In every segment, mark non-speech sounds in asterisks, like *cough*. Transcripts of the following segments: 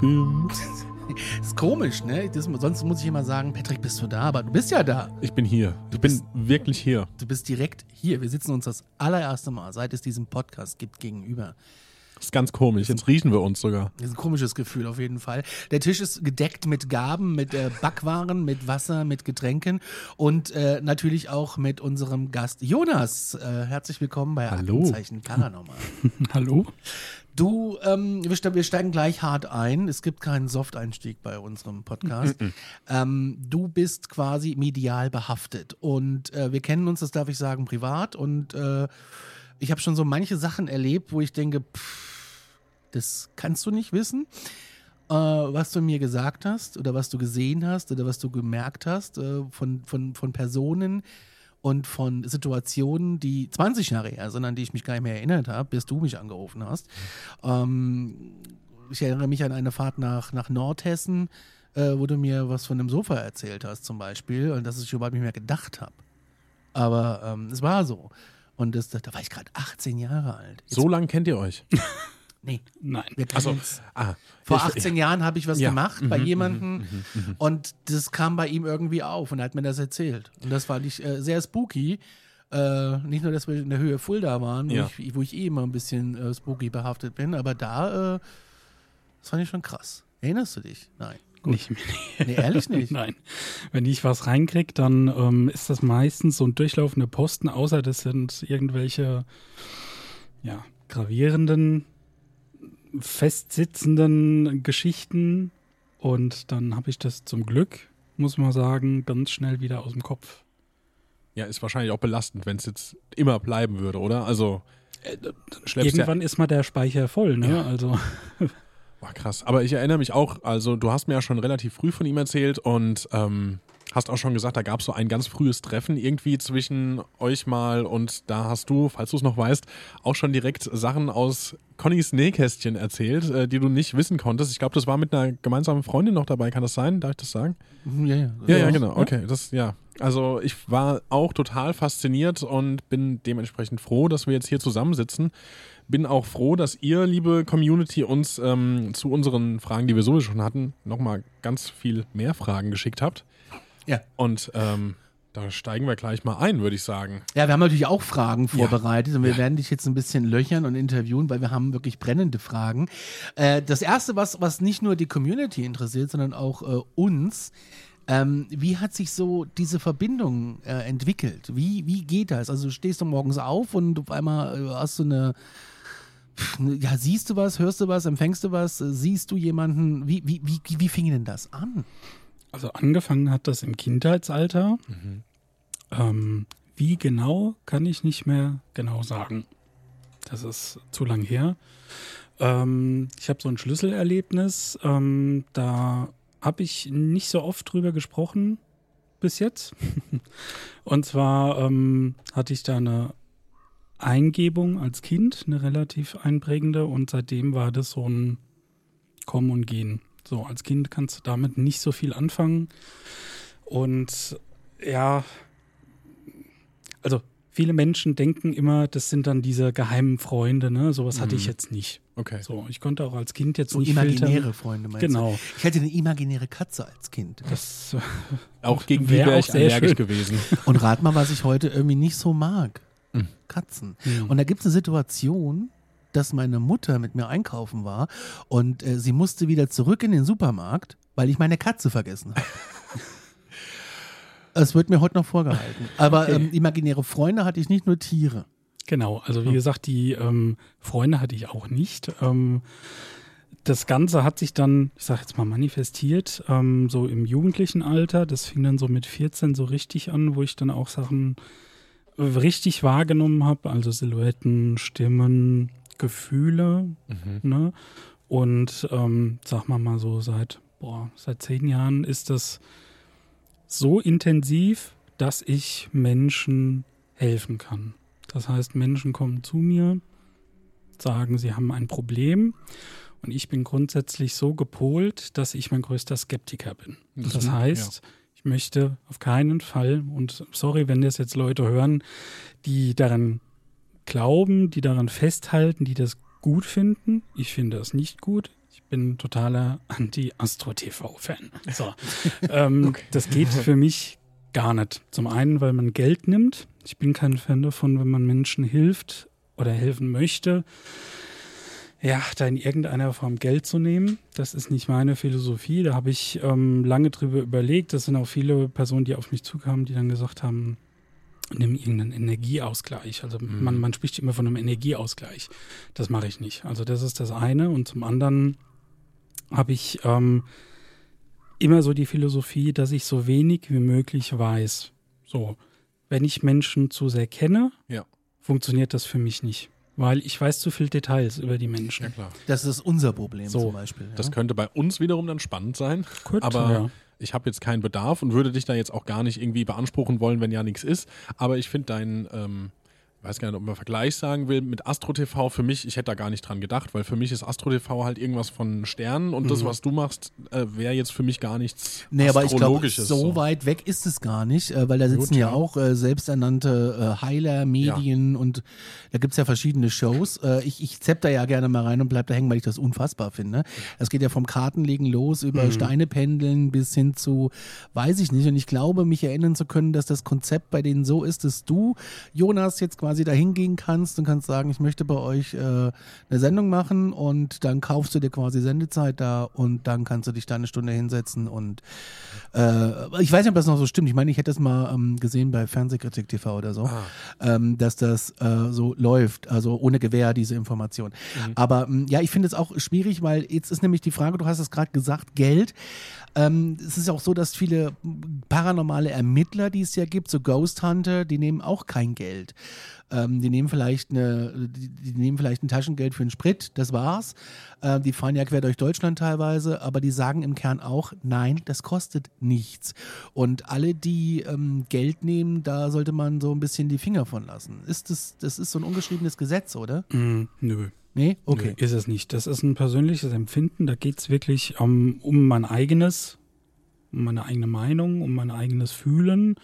Bim. *laughs* Ist komisch, ne? Das, sonst muss ich immer sagen, Patrick, bist du da? Aber du bist ja da. Ich bin hier. Ich bin wirklich hier. Du bist direkt hier. Wir sitzen uns das allererste Mal, seit es diesen Podcast gibt, gegenüber. Das ist ganz komisch. Jetzt riechen wir uns sogar. Das ist ein komisches Gefühl auf jeden Fall. Der Tisch ist gedeckt mit Gaben, mit äh, Backwaren, mit Wasser, mit Getränken und äh, natürlich auch mit unserem Gast Jonas. Äh, herzlich willkommen bei Hallo. Aktenzeichen Paranormal. *laughs* Hallo? Du, ähm, wir, ste- wir steigen gleich hart ein. Es gibt keinen Soft-Einstieg bei unserem Podcast. ähm, du bist quasi medial behaftet und äh, wir kennen uns, das darf ich sagen, privat und äh, ich habe schon so manche Sachen erlebt, wo ich denke, pff, das kannst du nicht wissen, äh, was du mir gesagt hast oder was du gesehen hast oder was du gemerkt hast äh, von, von, von Personen und von Situationen, die 20 Jahre her sind, an die ich mich gar nicht mehr erinnert habe, bis du mich angerufen hast. Ähm, ich erinnere mich an eine Fahrt nach, nach Nordhessen, äh, wo du mir was von einem Sofa erzählt hast zum Beispiel und dass ich überhaupt nicht mehr gedacht habe. Aber ähm, es war so. Und das, da war ich gerade 18 Jahre alt. Jetzt, So lange kennt ihr euch. *laughs* nee, Nein. wir Also, ah, Vor ich- 18 Jahren habe ich was Ja. gemacht bei jemandem und das kam bei ihm irgendwie auf und er hat mir das erzählt. Und das fand ich äh, sehr spooky. Äh, nicht nur, dass wir in der Höhe Fulda waren, wo, Ja. ich, wo ich eh immer ein bisschen äh, spooky behaftet bin, aber da, äh, das fand ich schon krass. Erinnerst du dich? Nein. Nicht mehr. Nee, ehrlich nicht. *laughs* Nein. Wenn ich was reinkriege, dann ähm, ist das meistens so ein durchlaufender Posten, außer das sind irgendwelche ja, gravierenden, festsitzenden Geschichten. Und dann habe ich das zum Glück, muss man sagen, ganz schnell wieder aus dem Kopf. Ja, ist wahrscheinlich auch belastend, wenn es jetzt immer bleiben würde, oder? Also, ja, Irgendwann ist mal der Speicher voll, ne? Ja. Also Boah, krass. Aber ich erinnere mich auch, also du hast mir ja schon relativ früh von ihm erzählt und ähm, hast auch schon gesagt, da gab es so ein ganz frühes Treffen irgendwie zwischen euch mal und da hast du, falls du es noch weißt, auch schon direkt Sachen aus Connys Nähkästchen erzählt, äh, die du nicht wissen konntest. Ich glaube, das war mit einer gemeinsamen Freundin noch dabei, kann das sein? Darf ich das sagen? Ja, ja. Ja, ja, genau. Okay, das, ja. Also ich war auch total fasziniert und bin dementsprechend froh, dass wir jetzt hier zusammensitzen. Bin auch froh, dass ihr, liebe Community, uns ähm, zu unseren Fragen, die wir sowieso schon hatten, nochmal ganz viel mehr Fragen geschickt habt. Ja. Und ähm, da steigen wir gleich mal ein, würde ich sagen. Ja, wir haben natürlich auch Fragen vorbereitet und wir werden dich jetzt ein bisschen löchern und interviewen, weil wir haben wirklich brennende Fragen. Äh, das erste, was, was nicht nur die Community interessiert, sondern auch äh, uns, ähm, wie hat sich so diese Verbindung äh, entwickelt? Wie, wie geht das? Also stehst du morgens auf und auf einmal äh, hast du eine, ne- ja, siehst du was, hörst du was, empfängst du was, äh, siehst du jemanden? Wie, wie, wie, wie fing denn das an? Also angefangen hat das im Kindheitsalter. Ähm, wie genau, kann ich nicht mehr genau sagen. Das ist zu lang her. Ähm, ich habe so ein Schlüsselerlebnis. Ähm, da habe ich nicht so oft drüber gesprochen bis jetzt. *laughs* Und zwar ähm, hatte ich da eine Eingebung als Kind, eine relativ einprägende. Und seitdem war das so ein Kommen und Gehen. So, als Kind kannst du damit nicht so viel anfangen. Und ja, also viele Menschen denken immer, das sind dann diese geheimen Freunde, ne? Sowas hatte ich jetzt nicht. Okay. So, ich konnte auch als Kind jetzt So nicht imaginäre filtern. Freunde, meinst Genau. du? Ich hatte eine imaginäre Katze als Kind. Das, *laughs* Auch gegen die Wär wäre auch ich allergisch schön. gewesen. *laughs* Und rat mal, was ich heute irgendwie nicht so mag. Hm. Katzen. Und da gibt es eine Situation, dass meine Mutter mit mir einkaufen war und äh, sie musste wieder zurück in den Supermarkt, weil ich meine Katze vergessen habe. *laughs* Es wird mir heute noch vorgehalten. Aber ähm, imaginäre Freunde hatte ich nicht nur Tiere. Genau, also wie gesagt, die ähm, Freunde hatte ich auch nicht. Ähm, das Ganze hat sich dann, ich sag jetzt mal, manifestiert, ähm, so im jugendlichen Alter. Das fing dann so mit 14 so richtig an, wo ich dann auch Sachen richtig wahrgenommen habe, also Silhouetten, Stimmen, Gefühle. Ne? Und ähm, sag mal mal so, seit, boah, seit zehn Jahren ist das so intensiv, dass ich Menschen helfen kann. Das heißt, Menschen kommen zu mir, sagen, sie haben ein Problem. Und ich bin grundsätzlich so gepolt, dass ich mein größter Skeptiker bin. Das heißt, ich möchte auf keinen Fall, und sorry, wenn das jetzt Leute hören, die daran glauben, die daran festhalten, die das gut finden. Ich finde das nicht gut. Ich bin totaler Anti-Astro-TV-Fan. So. *laughs* ähm, Das geht für mich gar nicht. Zum einen, weil man Geld nimmt. Ich bin kein Fan davon, wenn man Menschen hilft oder helfen möchte, ja, da in irgendeiner Form Geld zu nehmen. Das ist nicht meine Philosophie. Da habe ich ähm, lange drüber überlegt. Das sind auch viele Personen, die auf mich zukamen, die dann gesagt haben, nimm irgendeinen Energieausgleich. Also man, man spricht immer von einem Energieausgleich. Das mache ich nicht. Also das ist das eine. Und zum anderen habe ich ähm, immer so die Philosophie, dass ich so wenig wie möglich weiß. So, wenn ich Menschen zu sehr kenne, Ja. funktioniert das für mich nicht. Weil ich weiß zu viel Details über die Menschen. Ja, klar. Das ist unser Problem So, zum Beispiel. Das ja? könnte bei uns wiederum dann spannend sein. Gut, aber ja. Ich habe jetzt keinen Bedarf und würde dich da jetzt auch gar nicht irgendwie beanspruchen wollen, wenn ja nichts ist. Aber ich finde deinen, ähm, weiß gar nicht, ob man Vergleich sagen will, mit Astro TV für mich, ich hätte da gar nicht dran gedacht, weil für mich ist Astro TV halt irgendwas von Sternen und das, was du machst, äh, wäre jetzt für mich gar nichts Nee, aber ich glaube, Astrologisches. so weit weg ist es gar nicht, äh, weil da sitzen Gut, ja, ja. auch äh, selbsternannte äh, Heiler, Medien und da gibt's ja verschiedene Shows. Äh, ich, ich zepp da ja gerne mal rein und bleib da hängen, weil ich das unfassbar finde. Es geht ja vom Kartenlegen los über Steine pendeln bis hin zu, weiß ich nicht. Und ich glaube, mich erinnern zu können, dass das Konzept bei denen so ist, dass du, Jonas, jetzt quasi dahin gehen kannst und kannst sagen, ich möchte bei euch äh, eine Sendung machen und dann kaufst du dir quasi Sendezeit da und dann kannst du dich da eine Stunde hinsetzen und äh, ich weiß nicht, ob das noch so stimmt. Ich meine, ich hätte das mal ähm, gesehen bei Fernsehkritik TV oder so, ähm, dass das äh, so läuft, also ohne Gewähr diese Information. Aber ähm, ja, ich finde es auch schwierig, weil jetzt ist nämlich die Frage, du hast es gerade gesagt, Geld. Ähm, es ist auch so, dass viele paranormale Ermittler, die es ja gibt, so Ghost Hunter, die nehmen auch kein Geld. Ähm, die nehmen vielleicht eine, die, die nehmen vielleicht ein Taschengeld für den Sprit, das war's. Äh, die fahren ja quer durch Deutschland teilweise, aber die sagen im Kern auch, nein, das kostet nichts. Und alle, die ähm, Geld nehmen, da sollte man so ein bisschen die Finger von lassen. Ist das, das ist so ein ungeschriebenes Gesetz, oder? Mm, nö. Nee? Okay. Nö, ist es nicht. Das ist ein persönliches Empfinden. Da geht es wirklich um, um mein eigenes, um meine eigene Meinung, um mein eigenes Fühlen.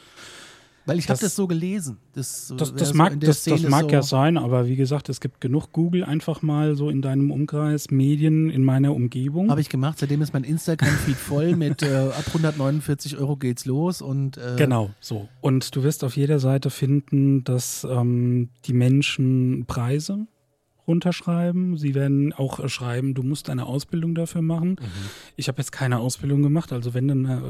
Weil ich habe Das- das so gelesen. Das, Das, wär das so mag, in der das, das mag so, ja sein, aber wie gesagt, es gibt genug Google einfach mal so in deinem Umkreis, Medien in meiner Umgebung. Habe ich gemacht, seitdem ist mein Instagram-Feed voll mit äh, *laughs* ab 149 Euro geht's los und äh, Genau, so. Und du wirst auf jeder Seite finden, dass ähm, die Menschen Preise runterschreiben. Sie werden auch äh, schreiben, du musst eine Ausbildung dafür machen. Ich habe jetzt keine Ausbildung gemacht, also wenn, dann äh,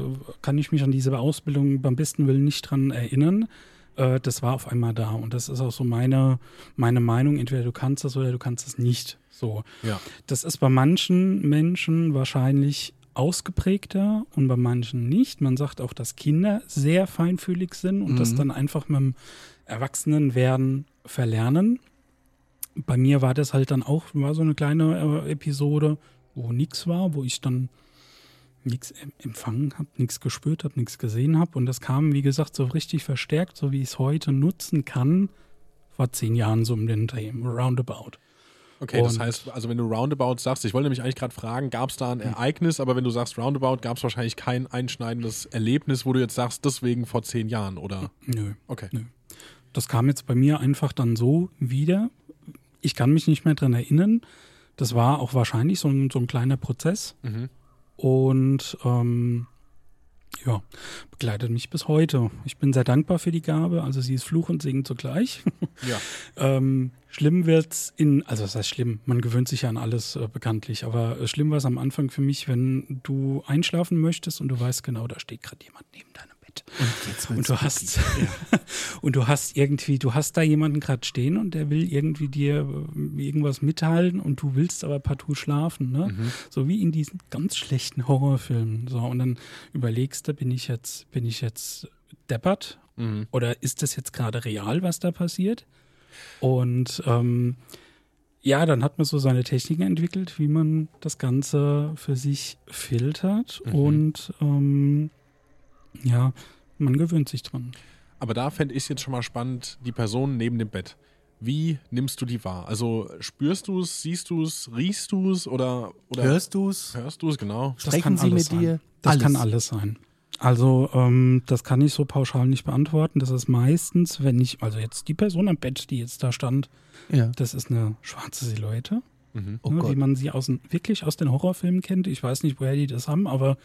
kann ich mich an diese Ausbildung beim besten Willen nicht dran erinnern. Äh, das war auf einmal da und das ist auch so meine, meine Meinung. Entweder du kannst das oder du kannst es nicht. So. Ja. Das ist bei manchen Menschen wahrscheinlich ausgeprägter und bei manchen nicht. Man sagt auch, dass Kinder sehr feinfühlig sind und das dann einfach mit dem Erwachsenenwerden verlernen. Bei mir war das halt dann auch, war so eine kleine äh, Episode, wo nichts war, wo ich dann nichts empfangen habe, nichts gespürt habe, nichts gesehen habe. Und das kam, wie gesagt, so richtig verstärkt, so wie ich es heute nutzen kann, vor zehn Jahren so um den Dreh, roundabout. Okay, das Und- heißt, also wenn du Roundabout sagst, ich wollte nämlich eigentlich gerade fragen, gab es da ein Ereignis, aber wenn du sagst Roundabout, gab es wahrscheinlich kein einschneidendes Erlebnis, wo du jetzt sagst, deswegen vor zehn Jahren, oder? Nö. Okay. Nö. Das kam jetzt bei mir einfach dann so wieder. Ich kann mich nicht mehr dran erinnern. Das war auch wahrscheinlich so ein, so ein kleiner Prozess. Mhm. Und ähm, ja, begleitet mich bis heute. Ich bin sehr dankbar für die Gabe. Also sie ist Fluch und Segen zugleich. *laughs* Ja. *laughs* ähm, schlimm wird's in, also das heißt schlimm, man gewöhnt sich ja an alles äh, bekanntlich, aber äh, schlimm war es am Anfang für mich, wenn du einschlafen möchtest und du weißt genau, da steht gerade jemand neben deinem Bett. Und, und du hast *laughs* und du hast irgendwie, du hast da jemanden gerade stehen und der will irgendwie dir äh, irgendwas mitteilen und du willst aber partout schlafen, ne? Mhm. So wie in diesen ganz schlechten Horrorfilmen. So und dann überlegst du, bin ich jetzt, bin ich jetzt deppert Mhm. oder ist das jetzt gerade real, was da passiert? Und ähm, ja, dann hat man so seine Techniken entwickelt, wie man das Ganze für sich filtert Mhm. und ähm, ja, man gewöhnt sich dran. Aber da fände ich es jetzt schon mal spannend, die Person neben dem Bett. Wie nimmst du die wahr? Also spürst du es, siehst du es, riechst du es oder, oder Hörst du es? hörst du es, genau? Das Sprechen kann Sie alles mit sein. dir? Das Alles. kann alles sein. Also ähm, das kann ich so pauschal nicht beantworten. Das ist meistens, wenn ich, also jetzt die Person am Bett, die jetzt da stand, Ja. das ist eine schwarze Silhouette. Oh ne, Gott. wie man sie aus, wirklich aus den Horrorfilmen kennt. Ich weiß nicht, woher die das haben, aber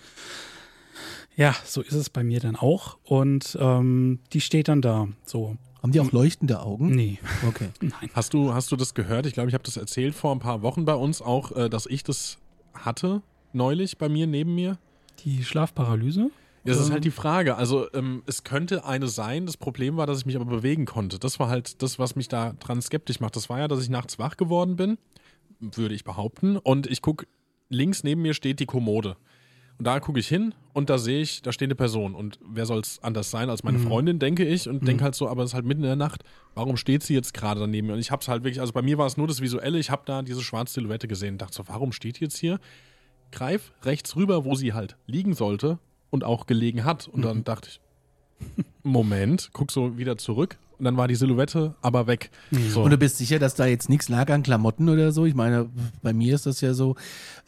ja, so ist es bei mir dann auch. Und ähm, die steht dann da. So, Haben die auch leuchtende Augen? nee, Okay. *laughs* nein. Hast du, hast du das gehört? Ich glaube, ich habe das erzählt vor ein paar Wochen bei uns auch, äh, dass ich das hatte neulich bei mir neben mir. Die Schlafparalyse? Ja, das ist halt die Frage. Also ähm, es könnte eine sein. Das Problem war, dass ich mich aber bewegen konnte. Das war halt das, was mich da dran skeptisch macht. Das war ja, dass ich nachts wach geworden bin, würde ich behaupten. Und ich gucke, links neben mir steht die Kommode. Und da gucke ich hin und da sehe ich, da steht eine Person. Und wer soll es anders sein als meine Freundin, denke ich. Und denke halt so, aber es ist halt mitten in der Nacht. Warum steht sie jetzt gerade daneben mir? Und ich habe es halt wirklich, also bei mir war es nur das Visuelle. Ich habe da diese schwarze Silhouette gesehen und dachte so, warum steht die jetzt hier? Greif rechts rüber, wo sie halt liegen sollte und auch gelegen hat. Und dann dachte ich, Moment, guck so wieder zurück. Und dann war die Silhouette aber weg. So. Und du bist sicher, dass da jetzt nichts lag an Klamotten oder so? Ich meine, bei mir ist das ja so,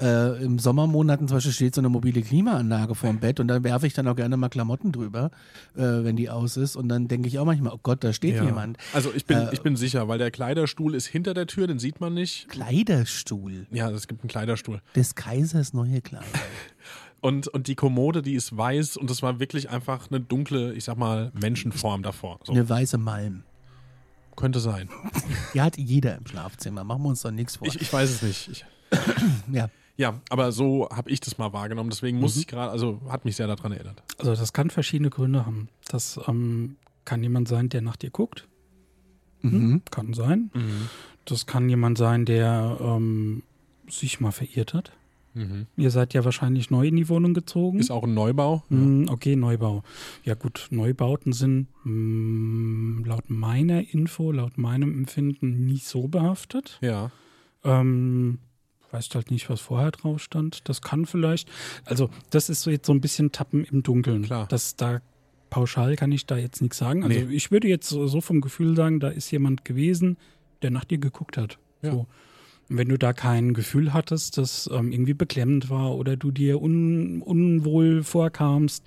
äh, im Sommermonaten zum Beispiel steht so eine mobile Klimaanlage vorm Bett und dann werfe ich dann auch gerne mal Klamotten drüber, äh, wenn die aus ist. Und dann denke ich auch manchmal, oh Gott, da steht Ja. jemand. Also ich bin, Äh, ich bin sicher, weil der Kleiderstuhl ist hinter der Tür, den sieht man nicht. Kleiderstuhl Ja, es gibt einen Kleiderstuhl. des Kaisers neue Kleider. *laughs* Und, und die Kommode, die ist weiß und das war wirklich einfach eine dunkle, ich sag mal, Menschenform davor. So. Eine weiße Malm. Könnte sein. *laughs* Die hat jeder im Schlafzimmer. Machen wir uns doch nichts vor. Ich, ich weiß es nicht. Ich, *coughs* ja. ja, aber so habe ich das mal wahrgenommen. Deswegen muss ich gerade, also hat mich sehr daran erinnert. Also das kann verschiedene Gründe haben. Das ähm, kann jemand sein, der nach dir guckt. Hm? Kann sein. Das kann jemand sein, der ähm, sich mal verirrt hat. Ihr seid ja wahrscheinlich neu in die Wohnung gezogen. Ist auch ein Neubau. Hm, Okay, Neubau. Ja gut, Neubauten sind mh, laut meiner Info, laut meinem Empfinden nicht so behaftet. Ja. Ähm, weißt halt nicht, was vorher drauf stand. Das kann vielleicht, also das ist so jetzt so ein bisschen Tappen im Dunkeln. Klar. Das da pauschal kann ich da jetzt nichts sagen. Also Nee. ich würde jetzt so, so vom Gefühl sagen, da ist jemand gewesen, der nach dir geguckt hat. Ja. So. Und wenn du da kein Gefühl hattest, das ähm, irgendwie beklemmend war oder du dir un, unwohl vorkamst,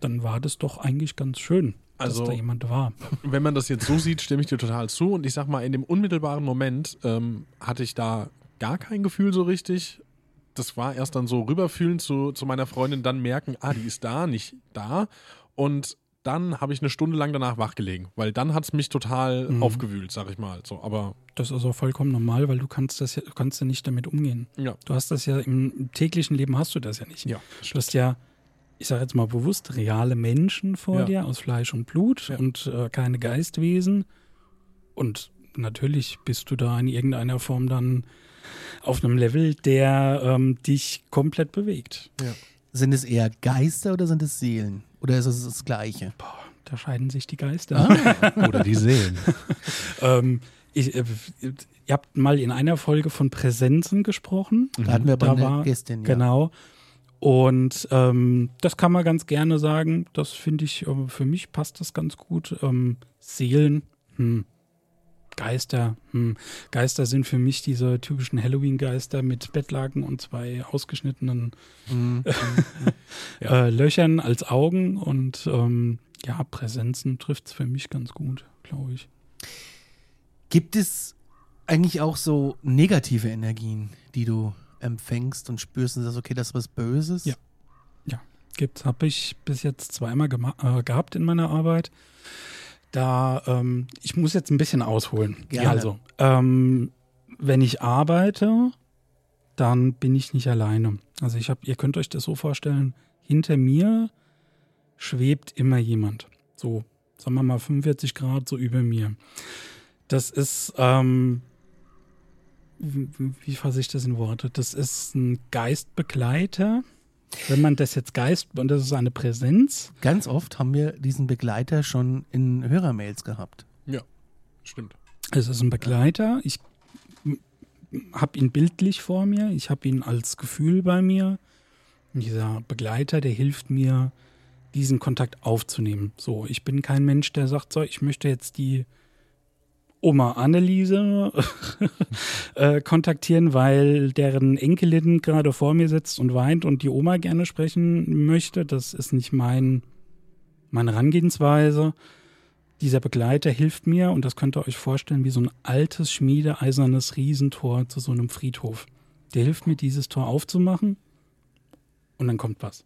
dann war das doch eigentlich ganz schön, Also- dass da jemand war. Wenn man das jetzt so sieht, stimme ich dir total zu. Und ich sag mal, in dem unmittelbaren Moment ähm, hatte ich da gar kein Gefühl so richtig. Das war erst dann so rüberfühlen zu, zu meiner Freundin, dann merken, ah, die ist da, nicht da. Und dann habe ich eine Stunde lang danach wachgelegen, weil dann hat es mich total aufgewühlt, sag ich mal. So, aber Das ist auch vollkommen normal, weil du kannst das ja, du kannst ja nicht damit umgehen. ja. Du hast das ja im, täglichen Leben hast du das ja nicht. Ja, Du hast ja, ich sage jetzt mal bewusst, reale Menschen vor Ja. dir aus Fleisch und Blut Ja. und äh, keine Geistwesen. Und natürlich bist du da in irgendeiner Form dann auf einem Level, der ähm, dich komplett bewegt. Sind es eher Geister oder sind es Seelen? Oder ist es das Gleiche? Boah, da scheiden sich die Geister. *laughs* Oder die Seelen. ähm, ich, äh, ihr habt mal in einer Folge von Präsenzen gesprochen. Da hatten wir aber Da war- Gästin, ja. Genau. Und ähm, das kann man ganz gerne sagen. Das finde ich, äh, für mich passt das ganz gut. Ähm, Seelen, hm. Geister, hm. Geister sind für mich diese typischen Halloween-Geister mit Bettlaken und zwei ausgeschnittenen Mhm. *laughs* äh, Löchern als Augen. Und ähm, ja, Präsenzen trifft es für mich ganz gut, glaube ich. Gibt es eigentlich auch so negative Energien, die du empfängst und spürst und sagst, okay, das ist was Böses? Ja. Ja, gibt's, habe ich bis jetzt zweimal äh, gehabt in meiner Arbeit. Da, ähm, ich muss jetzt ein bisschen ausholen. Gerne. Also, ähm, wenn ich arbeite, dann bin ich nicht alleine. Also ich habe, ihr könnt euch das so vorstellen, hinter mir schwebt immer jemand. So, sagen wir mal 45 Grad so über mir. Das ist, ähm, wie, wie fasse ich das in Worte? Das ist ein Geistbegleiter. Wenn man das jetzt Geist, und das ist eine Präsenz. Ganz oft haben wir diesen Begleiter schon in Hörermails gehabt. Ja, stimmt. Es ist ein Begleiter. Ich habe ihn bildlich vor mir. Ich habe ihn als Gefühl bei mir. Und dieser Begleiter, der hilft mir, diesen Kontakt aufzunehmen. So, ich bin kein Mensch, der sagt, so, ich möchte jetzt die Oma Anneliese *laughs* äh, kontaktieren, weil deren Enkelin gerade vor mir sitzt und weint und die Oma gerne sprechen möchte. Das ist nicht mein, meine Herangehensweise. Dieser Begleiter hilft mir und das könnt ihr euch vorstellen wie so ein altes, schmiedeeisernes Riesentor zu so einem Friedhof. Der hilft mir, dieses Tor aufzumachen und dann kommt was.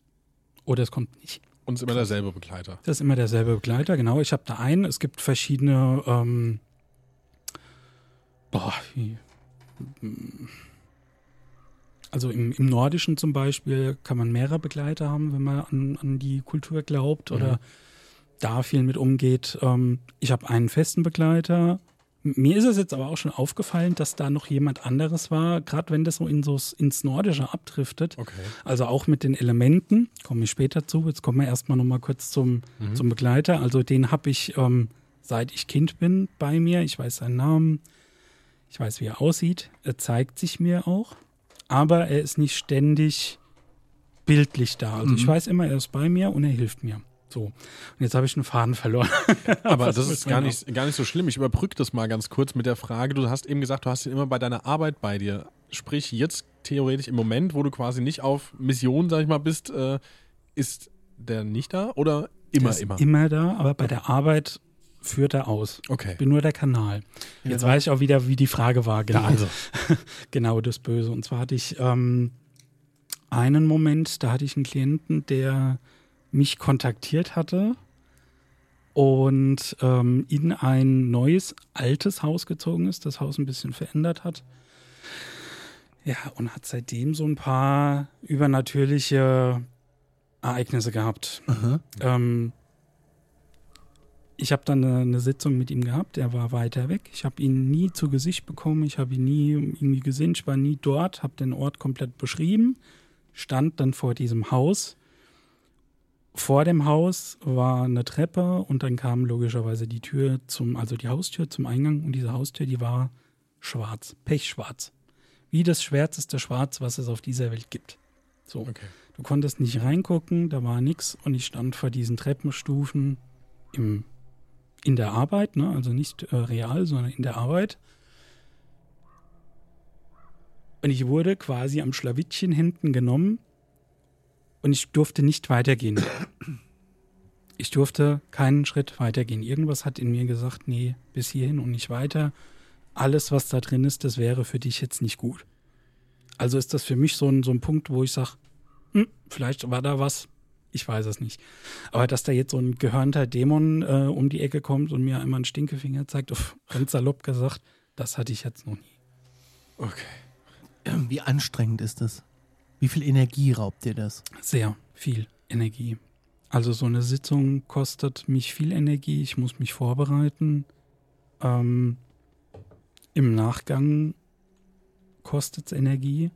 Oder es kommt nicht. Und ist immer derselbe Begleiter. Das ist immer derselbe Begleiter, genau. Ich habe da einen. Es gibt verschiedene ähm, Boah, wie. Also im, im Nordischen zum Beispiel kann man mehrere Begleiter haben, wenn man an, an die Kultur glaubt oder da viel mit umgeht. Ähm, ich habe einen festen Begleiter. Mir ist es jetzt aber auch schon aufgefallen, dass da noch jemand anderes war, gerade wenn das so, in so ins Nordische abdriftet. Okay. Also auch mit den Elementen, komme ich später zu. Jetzt kommen wir erstmal nochmal kurz zum, zum Begleiter. Also den habe ich, ähm, seit ich Kind bin, bei mir. Ich weiß seinen Namen, ich weiß, wie er aussieht. Er zeigt sich mir auch, aber er ist nicht ständig bildlich da. Also ich weiß immer, er ist bei mir und er hilft mir. So. Und jetzt habe ich einen Faden verloren. *laughs* Aber das ist gar auch- nicht, gar nicht so schlimm. Ich überbrücke das mal ganz kurz mit der Frage. Du hast eben gesagt, du hast ihn immer bei deiner Arbeit bei dir. Sprich, jetzt theoretisch im Moment, wo du quasi nicht auf Mission, sag ich mal, bist, äh, ist der nicht da oder immer, immer? immer da, aber bei der Arbeit führt er aus. Okay. Ich bin nur der Kanal. Jetzt weiß ich auch wieder, wie die Frage war. Genau, *laughs* also. genau das Böse. Und zwar hatte ich ähm, einen Moment, da hatte ich einen Klienten, der mich kontaktiert hatte und ähm, in ein neues, altes Haus gezogen ist, das Haus ein bisschen verändert hat. Ja, und hat seitdem so ein paar übernatürliche Ereignisse gehabt. Ähm, ich habe dann eine, Sitzung mit ihm gehabt, er war weiter weg. Ich habe ihn nie zu Gesicht bekommen, ich habe ihn nie irgendwie gesehen, ich war nie dort, habe den Ort komplett beschrieben, stand dann vor diesem Haus. Vor dem Haus war eine Treppe und dann kam logischerweise die Tür zum, also die Haustür zum Eingang und diese Haustür, die war schwarz, pechschwarz. Wie das schwärzeste Schwarz, was es auf dieser Welt gibt. So. Okay. Du konntest nicht reingucken, da war nichts und ich stand vor diesen Treppenstufen im, in der Arbeit, ne? also nicht äh, real, sondern in der Arbeit. Und ich wurde quasi am Schlawittchen hinten genommen und ich durfte nicht weitergehen. Ich durfte keinen Schritt weitergehen. Irgendwas hat in mir gesagt, nee, bis hierhin und nicht weiter. Alles, was da drin ist, das wäre für dich jetzt nicht gut. Also ist das für mich so ein, so ein Punkt, wo ich sage, hm, vielleicht war da was, ich weiß es nicht. Aber dass da jetzt so ein gehörnter Dämon äh, um die Ecke kommt und mir einmal einen Stinkefinger zeigt, uff, ganz salopp gesagt, das hatte ich jetzt noch nie. Okay. Wie anstrengend ist das? Wie viel Energie raubt dir das? Sehr viel Energie. Also so eine Sitzung kostet mich viel Energie, ich muss mich vorbereiten. Ähm, Im Nachgang kostet es Energie,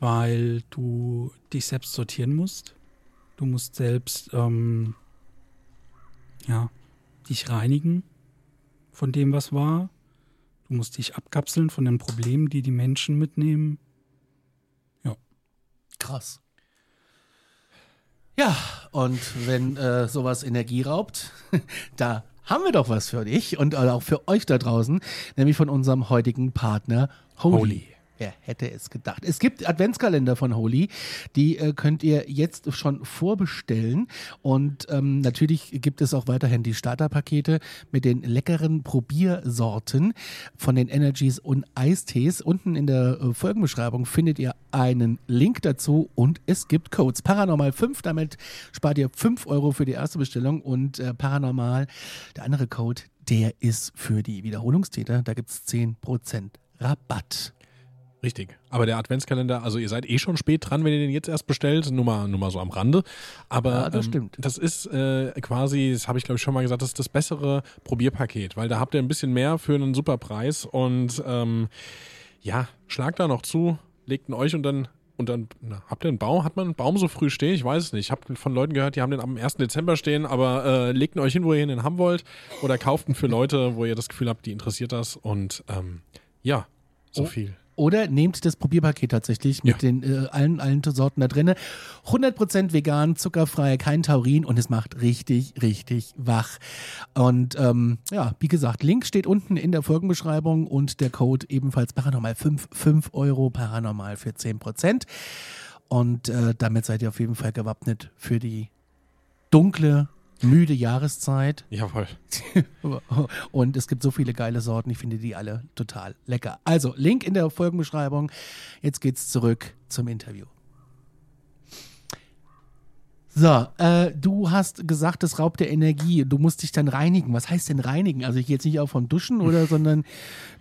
weil du dich selbst sortieren musst. Du musst selbst ähm, ja, dich reinigen von dem, was war. Du musst dich abkapseln von den Problemen, die die Menschen mitnehmen. Krass. Ja, und wenn äh, sowas Energie raubt, *laughs* da haben wir doch was für dich und auch für euch da draußen, nämlich von unserem heutigen Partner Holy. Holy. Wer hätte es gedacht? Es gibt Adventskalender von Holy, die äh, könnt ihr jetzt schon vorbestellen. Und ähm, natürlich gibt es auch weiterhin die Starterpakete mit den leckeren Probiersorten von den Energies und Eistees. Unten in der äh, Folgenbeschreibung findet ihr einen Link dazu und es gibt Codes. Paranormal 5, damit spart ihr 5 Euro für die erste Bestellung und äh, Paranormal, der andere Code, der ist für die Wiederholungstäter. Da gibt es 10% Rabatt. Richtig. Aber der Adventskalender, also ihr seid eh schon spät dran, wenn ihr den jetzt erst bestellt, nur mal, nur mal so am Rande. Aber Ja, das ähm, stimmt. das ist äh, quasi, das habe ich glaube ich schon mal gesagt, das ist das bessere Probierpaket, weil da habt ihr ein bisschen mehr für einen super Preis und ähm, ja, schlagt da noch zu, legt ihn euch und dann und dann na, habt ihr einen Baum, hat man einen Baum so früh stehen? Ich weiß es nicht. Ich habe von Leuten gehört, die haben den am 1. Dezember stehen, aber äh, legt ihn euch hin, wo ihr ihn haben wollt oder kauft ihn für Leute, wo ihr das Gefühl habt, die interessiert das und ähm, ja, so Oh. viel. Oder nehmt das Probierpaket tatsächlich mit Ja. den äh, allen, allen Sorten da drinne. 100% vegan, zuckerfrei, kein Taurin und es macht richtig, richtig wach. Und ähm, ja, wie gesagt, Link steht unten in der Folgenbeschreibung und der Code ebenfalls Paranormal 5, 5 Euro Paranormal für 10%. Und äh, damit seid ihr auf jeden Fall gewappnet für die dunkle, müde Jahreszeit. Jawohl. *laughs* Und es gibt so viele geile Sorten, ich finde die alle total lecker. Also, Link in der Folgenbeschreibung. Jetzt geht's zurück zum Interview. So, äh, du hast gesagt, das raubt dir Energie. Du musst dich dann reinigen. Was heißt denn reinigen? Also ich gehe jetzt nicht auch vom Duschen oder, *laughs* sondern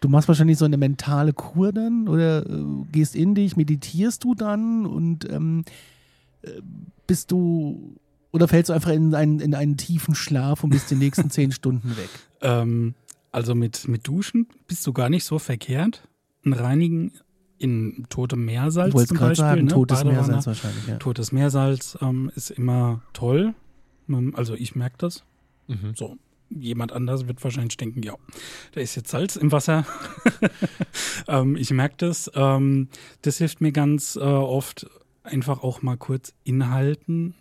du machst wahrscheinlich so eine mentale Kur dann oder äh, gehst in dich, meditierst du dann und ähm, äh, bist du oder fällst du einfach in einen, in einen tiefen Schlaf und bist die nächsten *laughs* zehn Stunden weg? Ähm, also mit, mit Duschen bist du gar nicht so verkehrt. Ein Reinigen in totem Meersalz zum gerade Beispiel. sagen, ne? totes Badewanne. Meersalz wahrscheinlich, ja. Totes Meersalz ähm, ist immer toll. Also ich merke das. Mhm. So, jemand anders wird wahrscheinlich denken, ja, da ist jetzt Salz im Wasser. *laughs* *laughs* ähm, ich merke das. Ähm, das hilft mir ganz äh, oft einfach auch mal kurz inhalten,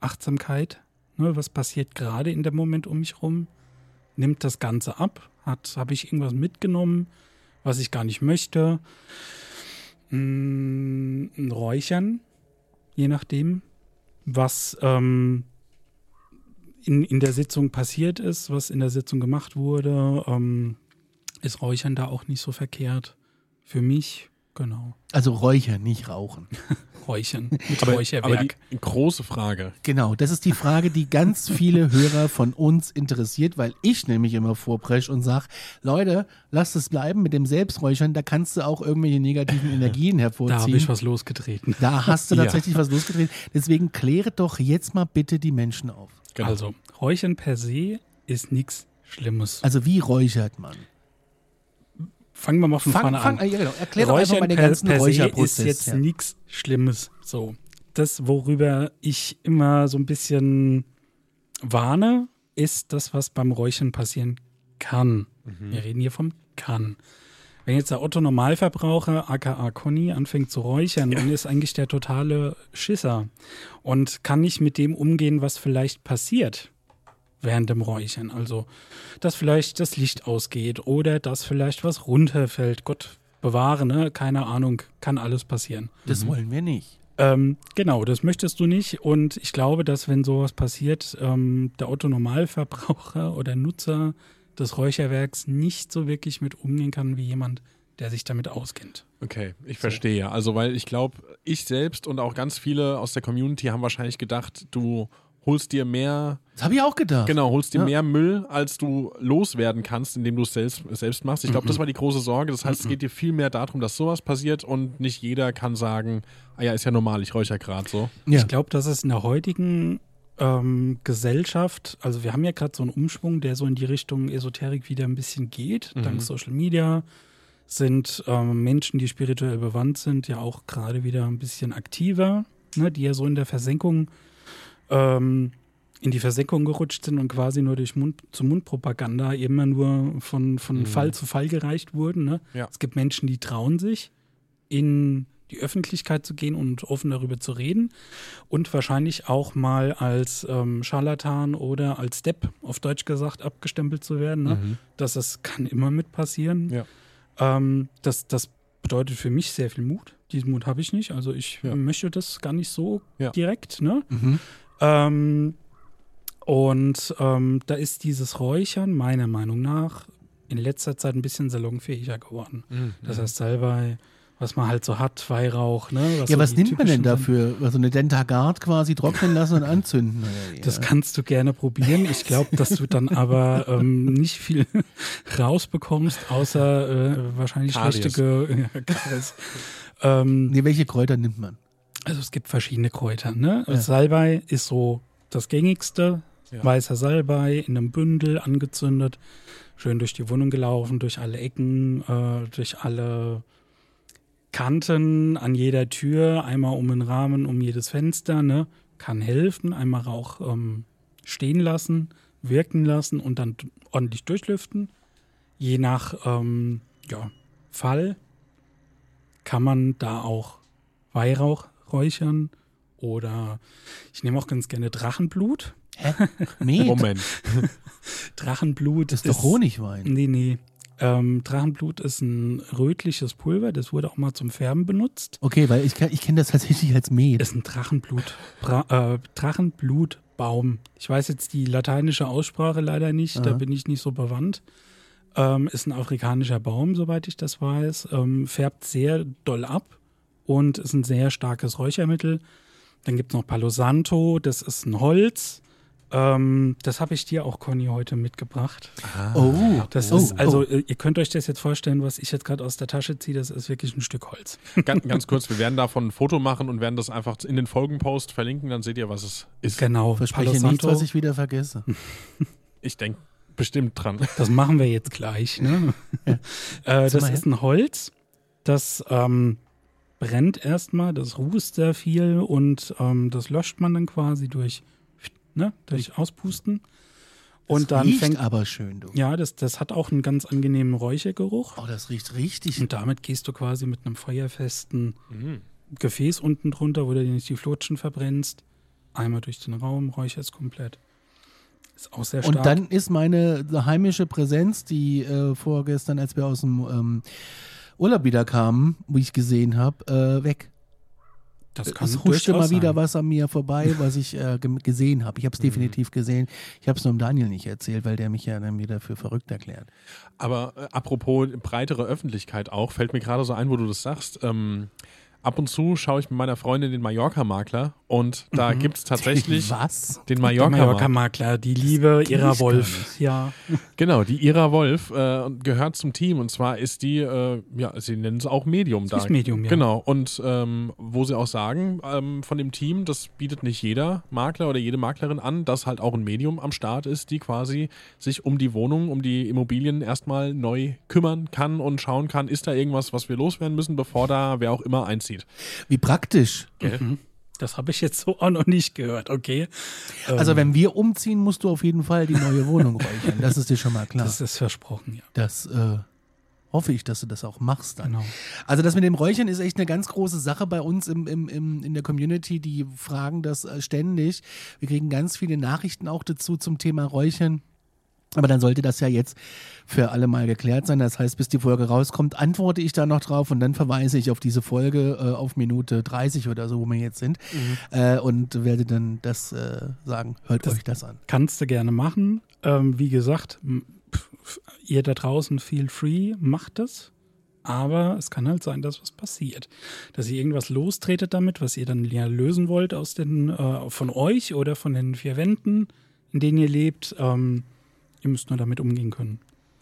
Achtsamkeit. Ne, was passiert gerade in dem Moment um mich rum? Nimmt das Ganze ab? Habe ich irgendwas mitgenommen, was ich gar nicht möchte? Ein Räuchern, je nachdem, was ähm, in, in der Sitzung passiert ist, was in der Sitzung gemacht wurde, ähm, ist Räuchern da auch nicht so verkehrt. Für mich, genau. Also Räuchern, nicht rauchen. *laughs* Räuchern mit Aber, Räucherwerk. aber die große Frage. Genau, das ist die Frage, die ganz viele Hörer von uns interessiert, weil ich nämlich immer vorpresch und sag, Leute, lasst es bleiben mit dem Selbsträuchern, da kannst du auch irgendwelche negativen Energien *laughs* da hervorziehen. habe ich was losgetreten. Da hast du *laughs* Ja. tatsächlich was losgetreten. Deswegen kläret doch jetzt mal bitte die Menschen auf. Genau. Also, Räuchern per se ist nichts Schlimmes. Also wie räuchert man? Fangen wir mal von Fang, vorne fang, an. ja, genau. Erklär doch einfach mal den ganzen per se ist jetzt ja. nichts Schlimmes. So, das, worüber ich immer so ein bisschen warne, ist das, was beim Räuchern passieren kann. Wir reden hier vom kann. Wenn jetzt der Otto Normalverbraucher, aka Conny, anfängt zu räuchern und ist eigentlich der totale Schisser und kann nicht mit dem umgehen, was vielleicht passiert während dem Räuchern. Also, dass vielleicht das Licht ausgeht oder dass vielleicht was runterfällt. Gott bewahre, ne? Keine Ahnung, kann alles passieren. Das wollen wir nicht. Ähm, genau, das möchtest du nicht. Und ich glaube, dass wenn sowas passiert, ähm, der Otto Normalverbraucher *laughs* oder Nutzer des Räucherwerks nicht so wirklich mit umgehen kann wie jemand, der sich damit auskennt. Okay, ich verstehe. Also, weil ich glaube, ich selbst und auch ganz viele aus der Community haben wahrscheinlich gedacht, du holst dir mehr, Das habe ich auch gedacht. genau, holst dir Ja. mehr Müll, als du loswerden kannst, indem du es selbst, selbst machst. Ich glaube, das war die große Sorge. Das heißt, es geht dir viel mehr darum, dass sowas passiert und nicht jeder kann sagen, ah ja, ist ja normal, ich räuche ja gerade so. Ja. Ich glaube, dass es in der heutigen ähm, Gesellschaft, also wir haben ja gerade so einen Umschwung, der so in die Richtung Esoterik wieder ein bisschen geht. Dank Social Media sind ähm, Menschen, die spirituell bewandt sind, ja auch gerade wieder ein bisschen aktiver, ne, die ja so in der Versenkung, ähm, in die Versenkung gerutscht sind und quasi nur durch Mund zu Mundpropaganda immer nur von, von Fall zu Fall gereicht wurden. Ne? Ja. Es gibt Menschen, die trauen sich, in die Öffentlichkeit zu gehen und offen darüber zu reden und wahrscheinlich auch mal als ähm, Scharlatan oder als Depp, auf Deutsch gesagt, abgestempelt zu werden. Ne? Das, das kann immer mit passieren. Ja. Ähm, das, das bedeutet für mich sehr viel Mut. Diesen Mut habe ich nicht. Also ich Ja. möchte das gar nicht so Ja. direkt. Ne? Mhm. Ähm, und ähm, da ist dieses Räuchern meiner Meinung nach in letzter Zeit ein bisschen salonfähiger geworden. Das heißt, Salbei was man halt so hat, Weihrauch, ne? ja, so was nimmt man denn dafür? Also eine Dentagard quasi trocknen lassen und anzünden? Oder? Das kannst du gerne probieren. Ich glaube, dass du dann aber ähm, nicht viel *laughs* rausbekommst, außer äh, wahrscheinlich Karies. schlechte Ge ja, ähm, nee, welche Kräuter nimmt man? Also es gibt verschiedene Kräuter. Ne? Salbei ist so das gängigste. Ja. Weißer Salbei in einem Bündel angezündet, schön durch die Wohnung gelaufen, durch alle Ecken, äh, durch alle Kanten, an jeder Tür, einmal um den Rahmen, um jedes Fenster. Ne? Kann helfen. Einmal Rauch ähm, stehen lassen, wirken lassen und dann ordentlich durchlüften. Je nach ähm, ja, Fall kann man da auch Weihrauch räuchern oder ich nehme auch ganz gerne Drachenblut. *laughs* Met? Moment. Drachenblut Das ist doch Honigwein. Nee, nee. Ähm, Drachenblut ist ein rötliches Pulver, das wurde auch mal zum Färben benutzt. Okay, weil ich, ich kenne das tatsächlich als Met. Ist ein Drachenblut, Bra äh, Drachenblutbaum. Ich weiß jetzt die lateinische Aussprache leider nicht, da Aha. bin ich nicht so bewandt. Ähm, ist ein afrikanischer Baum, soweit ich das weiß. Ähm, färbt sehr doll ab und ist ein sehr starkes Räuchermittel. Dann gibt es noch Palo Santo, das ist ein Holz. Ähm, das habe ich dir auch, Conny, heute mitgebracht. Oh, Das oh, ist, also oh. ihr könnt euch das jetzt vorstellen, was ich jetzt gerade aus der Tasche ziehe, das ist wirklich ein Stück Holz. ganz, ganz kurz, wir werden davon ein Foto machen und werden das einfach in den Folgenpost verlinken, dann seht ihr, was es ist. Genau, Verspreche Palo nichts, was ich wieder vergesse. *laughs* Ich denke bestimmt dran. das machen wir jetzt gleich. Ne? äh, das ist ein Holz, das ähm, brennt erstmal, das rußt sehr viel und ähm, das löscht man dann quasi durch, ne, durch Auspusten. Und das dann riecht fängt, aber schön, du. ja, das, das hat auch einen ganz angenehmen Räuchergeruch. Oh, das riecht richtig. Und damit gehst du quasi mit einem feuerfesten Mhm. Gefäß unten drunter, wo du dir nicht die Flutschen verbrennst. Einmal durch den Raum, räucherst komplett. Ist auch sehr stark. Und dann ist meine heimische Präsenz, die äh, vorgestern, als wir aus dem ähm, Urlaub wieder kamen, wie ich gesehen habe, äh, weg. das kann Es huschte mal wieder sein. was an mir vorbei, *laughs* was ich äh, gesehen habe. Ich habe es definitiv gesehen. Ich habe es nur dem Daniel nicht erzählt, weil der mich ja dann wieder für verrückt erklärt. Aber äh, apropos breitere Öffentlichkeit auch, fällt mir gerade so ein, wo du das sagst. Ähm, ab und zu schaue ich mit meiner Freundin den Mallorca-Makler und da Mhm. gibt es tatsächlich *laughs* Was? den Mallorca-Makler. Mallorca-Makler, die liebe Ira Wolf. Ja, Genau, die Ira Wolf äh, gehört zum Team und zwar ist die, äh, ja, sie nennen es auch Medium Sie da. ist Medium, ja. Genau, und ähm, wo sie auch sagen, ähm, von dem Team, das bietet nicht jeder Makler oder jede Maklerin an, dass halt auch ein Medium am Start ist, die quasi sich um die Wohnung, um die Immobilien erstmal neu kümmern kann und schauen kann, ist da irgendwas, was wir loswerden müssen, bevor da wer auch immer einzieht. Wie praktisch. das habe ich jetzt so auch noch nicht gehört, okay? Also Ähm, wenn wir umziehen, musst du auf jeden Fall die neue Wohnung räuchern. Das ist dir schon mal klar. Das ist versprochen, ja. Das äh, hoffe ich, dass du das auch machst dann. Genau. Also das mit dem Räuchern ist echt eine ganz große Sache bei uns im, im, im, in der Community. Die fragen das äh, ständig. Wir kriegen ganz viele Nachrichten auch dazu zum Thema Räuchern. Aber dann sollte das ja jetzt für alle mal geklärt sein. Das heißt, bis die Folge rauskommt, antworte ich da noch drauf und dann verweise ich auf diese Folge äh, auf Minute 30 oder so, wo wir jetzt sind. Äh, und werde dann das äh, sagen. Hört Das- euch das an. Kannst du gerne machen. Ähm, wie gesagt, m- pf, ihr da draußen feel free, macht es. Aber es kann halt sein, dass was passiert. Dass ihr irgendwas lostretet damit, was ihr dann ja lösen wollt aus den, äh, von euch oder von den vier Wänden, in denen ihr lebt. Ähm, ihr müsst nur damit umgehen können.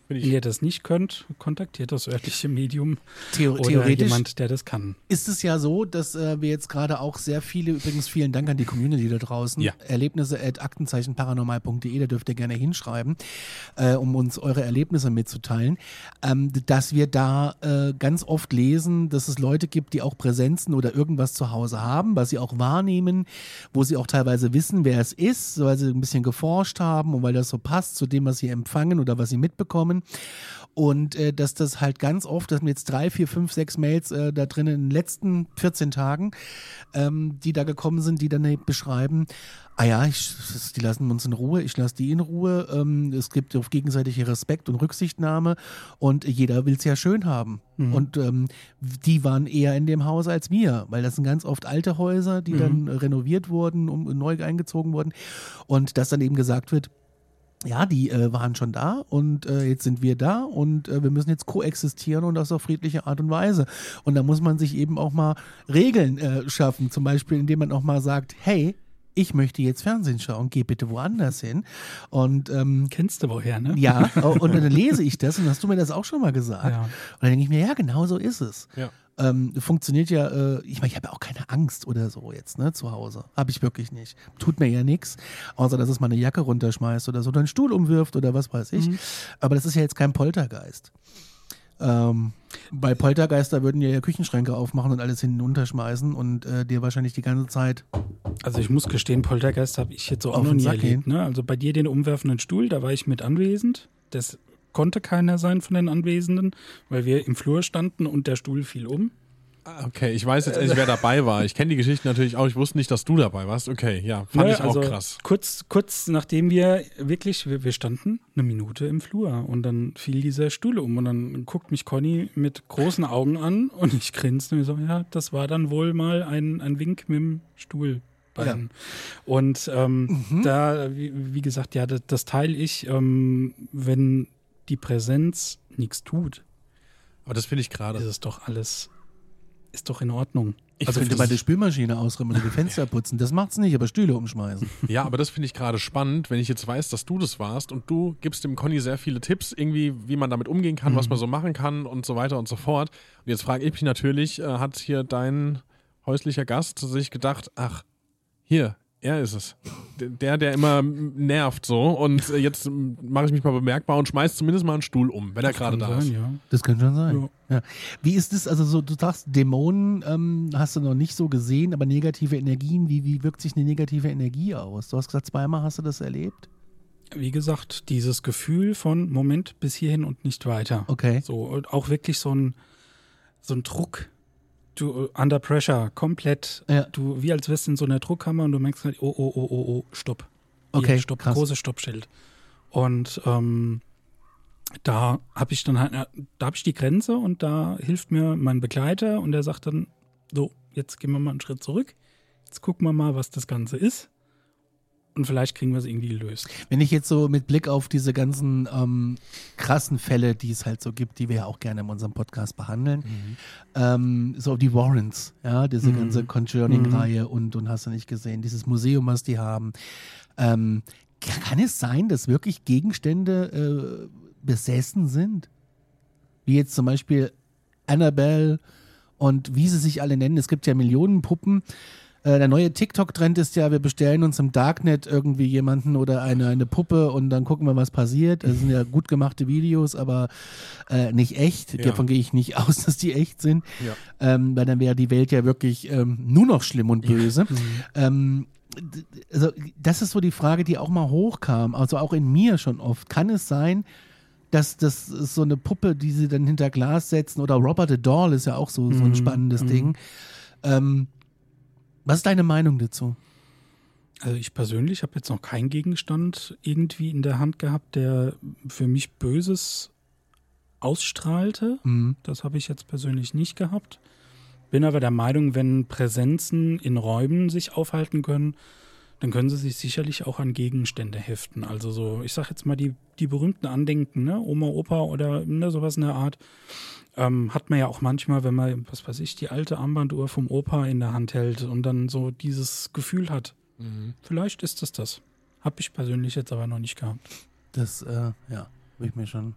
Wenn ihr das nicht könnt, kontaktiert das örtliche Medium Theo oder theoretisch jemand, der das kann. ist es ja so, dass äh, wir jetzt gerade auch sehr viele, übrigens vielen Dank an die Community da draußen, Ja. Erlebnisse at aktenzeichenparanormal.de, da dürft ihr gerne hinschreiben, äh, um uns eure Erlebnisse mitzuteilen, ähm, dass wir da äh, ganz oft lesen, dass es Leute gibt, die auch Präsenzen oder irgendwas zu Hause haben, was sie auch wahrnehmen, wo sie auch teilweise wissen, wer es ist, weil sie ein bisschen geforscht haben und weil das so passt zu dem, was sie empfangen oder was sie mitbekommen. Und äh, dass das halt ganz oft, das sind jetzt drei, vier, fünf, sechs Mails äh, da drin in den letzten 14 Tagen, ähm, die da gekommen sind, die dann beschreiben, ah ja, ich, die lassen uns in Ruhe, ich lasse die in Ruhe, ähm, es gibt auf gegenseitige Respekt und Rücksichtnahme und jeder will es ja schön haben. Und ähm, die waren eher in dem Haus als wir, weil das sind ganz oft alte Häuser, die dann renoviert wurden, um, neu eingezogen wurden. Und dass dann eben gesagt wird, ja, die äh, waren schon da und äh, jetzt sind wir da und äh, wir müssen jetzt koexistieren und das auf friedliche Art und Weise. Und da muss man sich eben auch mal Regeln äh, schaffen, zum Beispiel indem man auch mal sagt, hey, ich möchte jetzt Fernsehen schauen, geh bitte woanders hin. Und ähm, Kennst du woher, ne? ja, *laughs* und dann lese ich das und hast du mir das auch schon mal gesagt. Ja. Und dann denke ich mir, ja, genau so ist es. Ja. Ähm, funktioniert ja, äh, ich meine, ich habe ja auch keine Angst oder so jetzt, ne, zu Hause. Habe ich wirklich nicht. Tut mir ja nichts, außer dass es mal eine Jacke runterschmeißt oder so, oder einen Stuhl umwirft oder was weiß ich. Aber das ist ja jetzt kein Poltergeist. Ähm, bei Poltergeister würden ja, ja Küchenschränke aufmachen und alles hinunterschmeißen und äh, dir wahrscheinlich die ganze Zeit. Also ich muss gestehen, Poltergeist habe ich jetzt so auch noch nie erlebt. Ne? Also bei dir den umwerfenden Stuhl, da war ich mit anwesend. Das konnte keiner sein von den Anwesenden, weil wir im Flur standen und der Stuhl fiel um. Ah, Okay, ich weiß jetzt endlich, wer dabei war. Ich kenne die Geschichte natürlich auch. Ich wusste nicht, dass du dabei warst. Okay, ja, fand Ne, ich auch also krass. Kurz, kurz nachdem wir wirklich, wir, wir standen eine Minute im Flur und dann fiel dieser Stuhl um und dann guckt mich Conny mit großen Augen an und ich grinste und so, ja, das war dann wohl mal ein, ein Wink mit dem Stuhl. Bein. Und ähm, da, wie, wie gesagt, ja, das, das teile ich, ähm, wenn die Präsenz nichts tut, Aber das finde ich ist gerade. es doch alles, ist doch in Ordnung. Ich Also finde könnte bei das- der Spülmaschine ausräumen oder die Fenster *laughs* putzen. Das macht's nicht, aber Stühle umschmeißen. *laughs* Ja, aber das finde ich gerade spannend, wenn ich jetzt weiß, dass du das warst und du gibst dem Conny sehr viele Tipps, irgendwie, wie man damit umgehen kann, was man so machen kann und so weiter und so fort. Und jetzt frage ich mich natürlich, äh, hat hier dein häuslicher Gast sich gedacht, ach, hier, er ist es. Der, der immer nervt so und äh, jetzt ähm, mache ich mich mal bemerkbar und schmeiß zumindest mal einen Stuhl um, wenn er gerade Kann da sein, ist. ja. Das kann schon sein. Ja. Wie ist das, also so, du sagst, Dämonen ähm, hast du noch nicht so gesehen, aber negative Energien, wie, wie wirkt sich eine negative Energie aus? Du hast gesagt, zweimal hast du das erlebt? Wie gesagt, dieses Gefühl von Moment bis hierhin und nicht weiter. Okay. So, und auch wirklich so ein, so ein Druck. Du, under pressure, komplett. Ja. Du, wie als wärst du in so einer Druckkammer und du merkst halt, oh, oh, oh, oh, oh, stopp. Hier, Okay, stopp, krass. großes Stoppschild. Und ähm, da habe ich dann halt, da habe ich die Grenze und da hilft mir mein Begleiter und der sagt dann, so, jetzt gehen wir mal einen Schritt zurück. Jetzt gucken wir mal, was das Ganze ist. Und vielleicht kriegen wir es irgendwie gelöst. Wenn ich jetzt so mit Blick auf diese ganzen ähm, krassen Fälle, die es halt so gibt, die wir ja auch gerne in unserem Podcast behandeln, ähm, so die Warrens, ja, diese ganze Conjuring-Reihe und, und hast du nicht gesehen, dieses Museum, was die haben. Ähm, kann es sein, dass wirklich Gegenstände äh, besessen sind? Wie jetzt zum Beispiel Annabelle und wie sie sich alle nennen. Es gibt ja Millionen Puppen. Äh, Der neue TikTok-Trend ist ja, wir bestellen uns im Darknet irgendwie jemanden oder eine, eine Puppe und dann gucken wir, was passiert. Das sind ja gut gemachte Videos, aber äh, nicht echt. Ja. Davon gehe ich nicht *laughs* aus, dass die echt sind. Ja. Ähm, weil dann wäre die Welt ja wirklich ähm, nur noch schlimm und böse. Ähm, d- also das ist so die Frage, die auch mal hochkam, also auch in mir schon oft. Kann es sein, dass das ist so eine Puppe, die sie dann hinter Glas setzen oder Robert the Doll ist ja auch so, so ein spannendes Ding. Ähm, was ist deine Meinung dazu? Also ich persönlich habe jetzt noch keinen Gegenstand irgendwie in der Hand gehabt, der für mich Böses ausstrahlte. Mhm. Das habe ich jetzt persönlich nicht gehabt. Bin aber der Meinung, wenn Präsenzen in Räumen sich aufhalten können, dann können sie sich sicherlich auch an Gegenstände heften. Also so, ich sage jetzt mal die, die berühmten Andenken, ne? Oma, Opa oder ne, sowas in der Art. Ähm, hat man ja auch manchmal, wenn man, was weiß ich, die alte Armbanduhr vom Opa in der Hand hält und dann so dieses Gefühl hat. Vielleicht ist es das. Habe ich persönlich jetzt aber noch nicht gehabt. Das, äh, ja, habe ich mir schon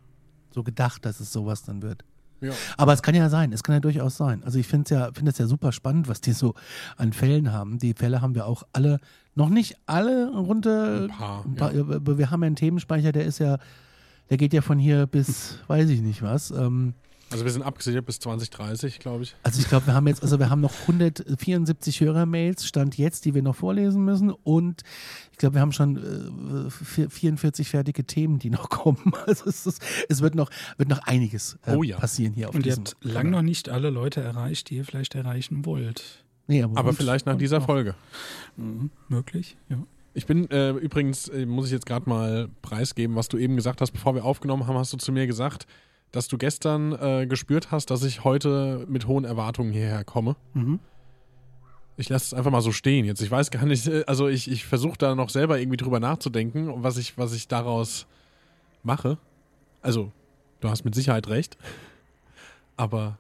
so gedacht, dass es sowas dann wird. Ja. Aber es kann ja sein, es kann ja durchaus sein. Also ich finde es ja, finde es ja super spannend, was die so an Fällen haben. Die Fälle haben wir auch alle, noch nicht alle runter. Ein paar, ein paar aber Wir haben ja einen Themenspeicher, der ist ja, der geht ja von hier bis, *laughs* weiß ich nicht was. Ähm, Also wir sind abgesichert bis 2030, glaube ich. also ich glaube, wir haben jetzt, also wir haben noch 174 Hörermails, Stand jetzt, die wir noch vorlesen müssen. Und ich glaube, wir haben schon äh, vier- 44 fertige Themen, die noch *laughs* kommen. Also es, ist, es wird noch, wird noch einiges äh, Oh ja. passieren hier auf Und ihr habt lang noch nicht alle Leute erreicht, die ihr vielleicht erreichen wollt. Nee, Aber gut. vielleicht nach dieser Folge. Mhm. Möglich, ja. Ich bin äh, übrigens, äh, muss ich jetzt gerade mal preisgeben, was du eben gesagt hast, bevor wir aufgenommen haben, hast du zu mir gesagt, dass du gestern äh, gespürt hast, dass ich heute mit hohen Erwartungen hierher komme. Mhm. Ich lasse es einfach mal so stehen jetzt. Ich weiß gar nicht, äh, also ich, ich versuche da noch selber irgendwie drüber nachzudenken, was ich, was ich daraus mache. Also, du hast mit Sicherheit recht. *laughs* Aber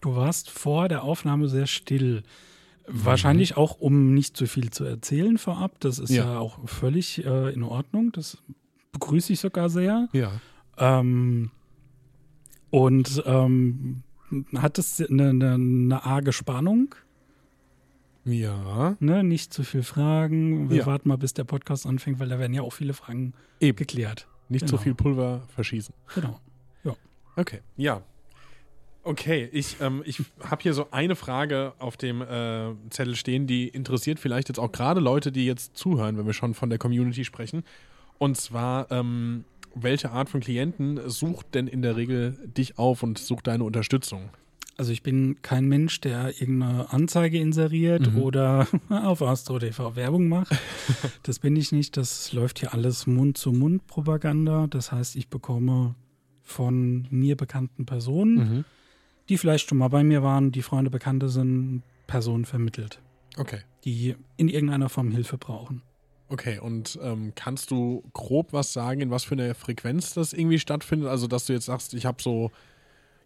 Du warst vor der Aufnahme sehr still. Wahrscheinlich auch, um nicht zu viel zu erzählen vorab. Das ist ja, Ja. auch völlig äh, in Ordnung. Das begrüße ich sogar sehr. ja. Ähm, und ähm, hat es eine, eine, eine arge Spannung? Ja. Ne? Nicht zu viel Fragen. Wir Ja. warten mal, bis der Podcast anfängt, weil da werden ja auch viele Fragen Eben. geklärt. Nicht Genau. zu viel Pulver verschießen. Genau. Okay, ja. Okay, ich, ähm, ich habe hier so eine Frage auf dem äh, Zettel stehen, die interessiert vielleicht jetzt auch gerade Leute, die jetzt zuhören, wenn wir schon von der Community sprechen. Und zwar, ähm, welche Art von Klienten sucht denn in der Regel dich auf und sucht deine Unterstützung? Also ich bin kein Mensch, der irgendeine Anzeige inseriert Mhm. oder *laughs* auf Astro TV Werbung macht. *laughs* Das bin ich nicht. Das läuft hier alles Mund-zu-Mund-Propaganda. Das heißt, ich bekomme von mir bekannten Personen, Mhm. die vielleicht schon mal bei mir waren, die Freunde, Bekannte sind, Personen vermittelt, Okay. die in irgendeiner Form Hilfe brauchen. Okay, und ähm, kannst du grob was sagen, in was für einer Frequenz das irgendwie stattfindet? Also, dass du jetzt sagst, ich habe so,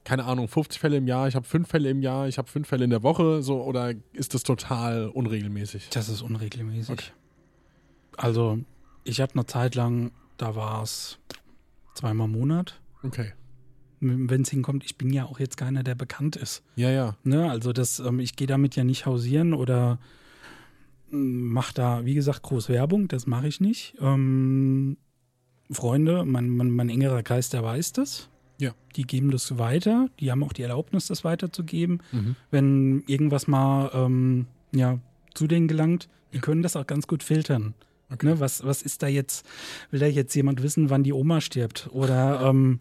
keine Ahnung, 50 Fälle im Jahr, ich habe fünf Fälle im Jahr, ich habe fünf Fälle in der Woche, so, oder ist das total unregelmäßig? Das ist unregelmäßig. Okay. Also ich hatte eine Zeit lang, da war es zweimal im Monat. Okay. Wenn es hinkommt, ich bin ja auch jetzt keiner, der bekannt ist. Ja, ja. Ne? Also das, ähm, ich gehe damit ja nicht hausieren oder mache da, wie gesagt, groß Werbung, das mache ich nicht. Ähm, Freunde, mein, mein, mein engerer Kreis, der weiß das. Ja. Die geben das weiter, die haben auch die Erlaubnis, das weiterzugeben. Mhm. Wenn irgendwas mal ähm, ja, zu denen gelangt, die können das auch ganz gut filtern. Okay. Ne, was, was ist da jetzt? Will da jetzt jemand wissen, wann die Oma stirbt? Oder ähm,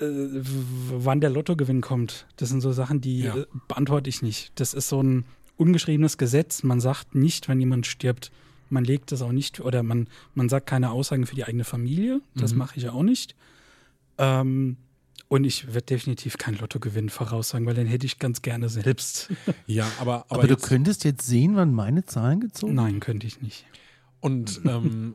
äh, wann der Lottogewinn kommt? Das sind so Sachen, die Ja. äh, beantworte ich nicht. Das ist so ein ungeschriebenes Gesetz. Man sagt nicht, wenn jemand stirbt. Man legt das auch nicht, oder man, man sagt keine Aussagen für die eigene Familie. Das Mhm. mache ich auch nicht. Ähm, und ich werde definitiv keinen Lottogewinn voraussagen, weil den hätte ich ganz gerne selbst. *laughs* Ja, aber, aber, Aber, du jetzt, könntest jetzt sehen, wann meine Zahlen gezogen Nein, könnte ich nicht. und *laughs* ähm,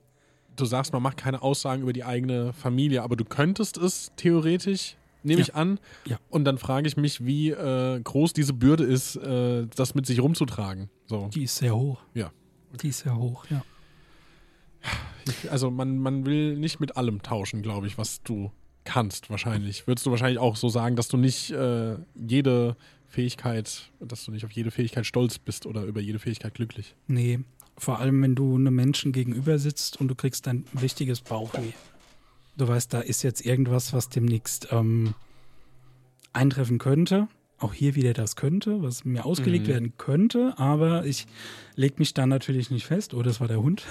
du sagst, man macht keine Aussagen über die eigene Familie, aber du könntest es theoretisch, nehme Ja. ich an. Ja. Und dann frage ich mich, wie äh, groß diese Bürde ist, äh, das mit sich rumzutragen. So. Die ist sehr hoch. Ja. Die ist sehr hoch, ja. Ich, also man, man will nicht mit allem tauschen, glaube ich, was du kannst wahrscheinlich. Würdest du wahrscheinlich auch so sagen, dass du nicht äh, jede Fähigkeit, dass du nicht auf jede Fähigkeit stolz bist oder über jede Fähigkeit glücklich. Nee, vor allem wenn du einem Menschen gegenüber sitzt und du kriegst ein richtiges Bauchweh. Du weißt, da ist jetzt irgendwas, was demnächst ähm, eintreffen könnte. Auch hier wieder das könnte, was mir ausgelegt Mhm. werden könnte, aber ich leg mich da natürlich nicht fest. Oh, das war der Hund.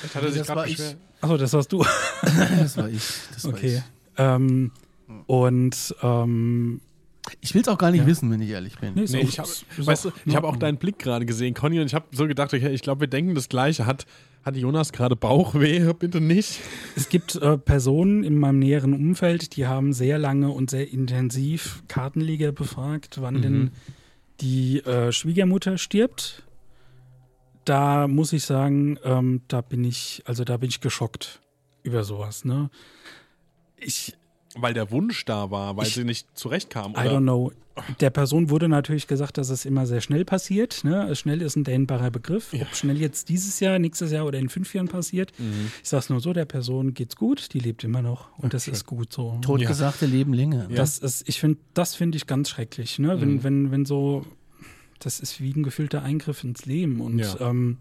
Vielleicht hat er sich Das gerade war ich. beschwert. Achso, das warst du. *laughs* Das war ich. Das war Okay. ich. Ähm, und ähm, Ich will es auch gar nicht Ja. wissen, wenn ich ehrlich bin. nee, Nee, ich habe weißt du, ich hab auch deinen Blick gerade gesehen, Conny, und ich habe so gedacht, okay, ich glaube, wir denken das Gleiche. Hat, hat Jonas gerade Bauchweh? *laughs* Bitte nicht. Es gibt äh, Personen in meinem näheren Umfeld, die haben sehr lange und sehr intensiv Kartenleger befragt, wann Mhm. denn die äh, Schwiegermutter stirbt. Da muss ich sagen, ähm, da bin ich, also da bin ich geschockt über sowas. Ne? Ich, Weil der Wunsch da war, weil Ich- sie nicht zurechtkam. I don't Oder? know. Der Person wurde natürlich gesagt, dass es immer sehr schnell passiert. Ne? Schnell ist ein dehnbarer Begriff. Ob schnell jetzt dieses Jahr, nächstes Jahr oder in fünf Jahren passiert. Mhm. Ich sage es nur so, der Person geht's gut, die lebt immer noch und das ist gut so. Totgesagte leben länger. Ja. Das ist, ich finde, das finde ich ganz schrecklich, ne? Wenn, Mhm. wenn, wenn so, das ist wie ein gefühlter Eingriff ins Leben und Ja. ähm,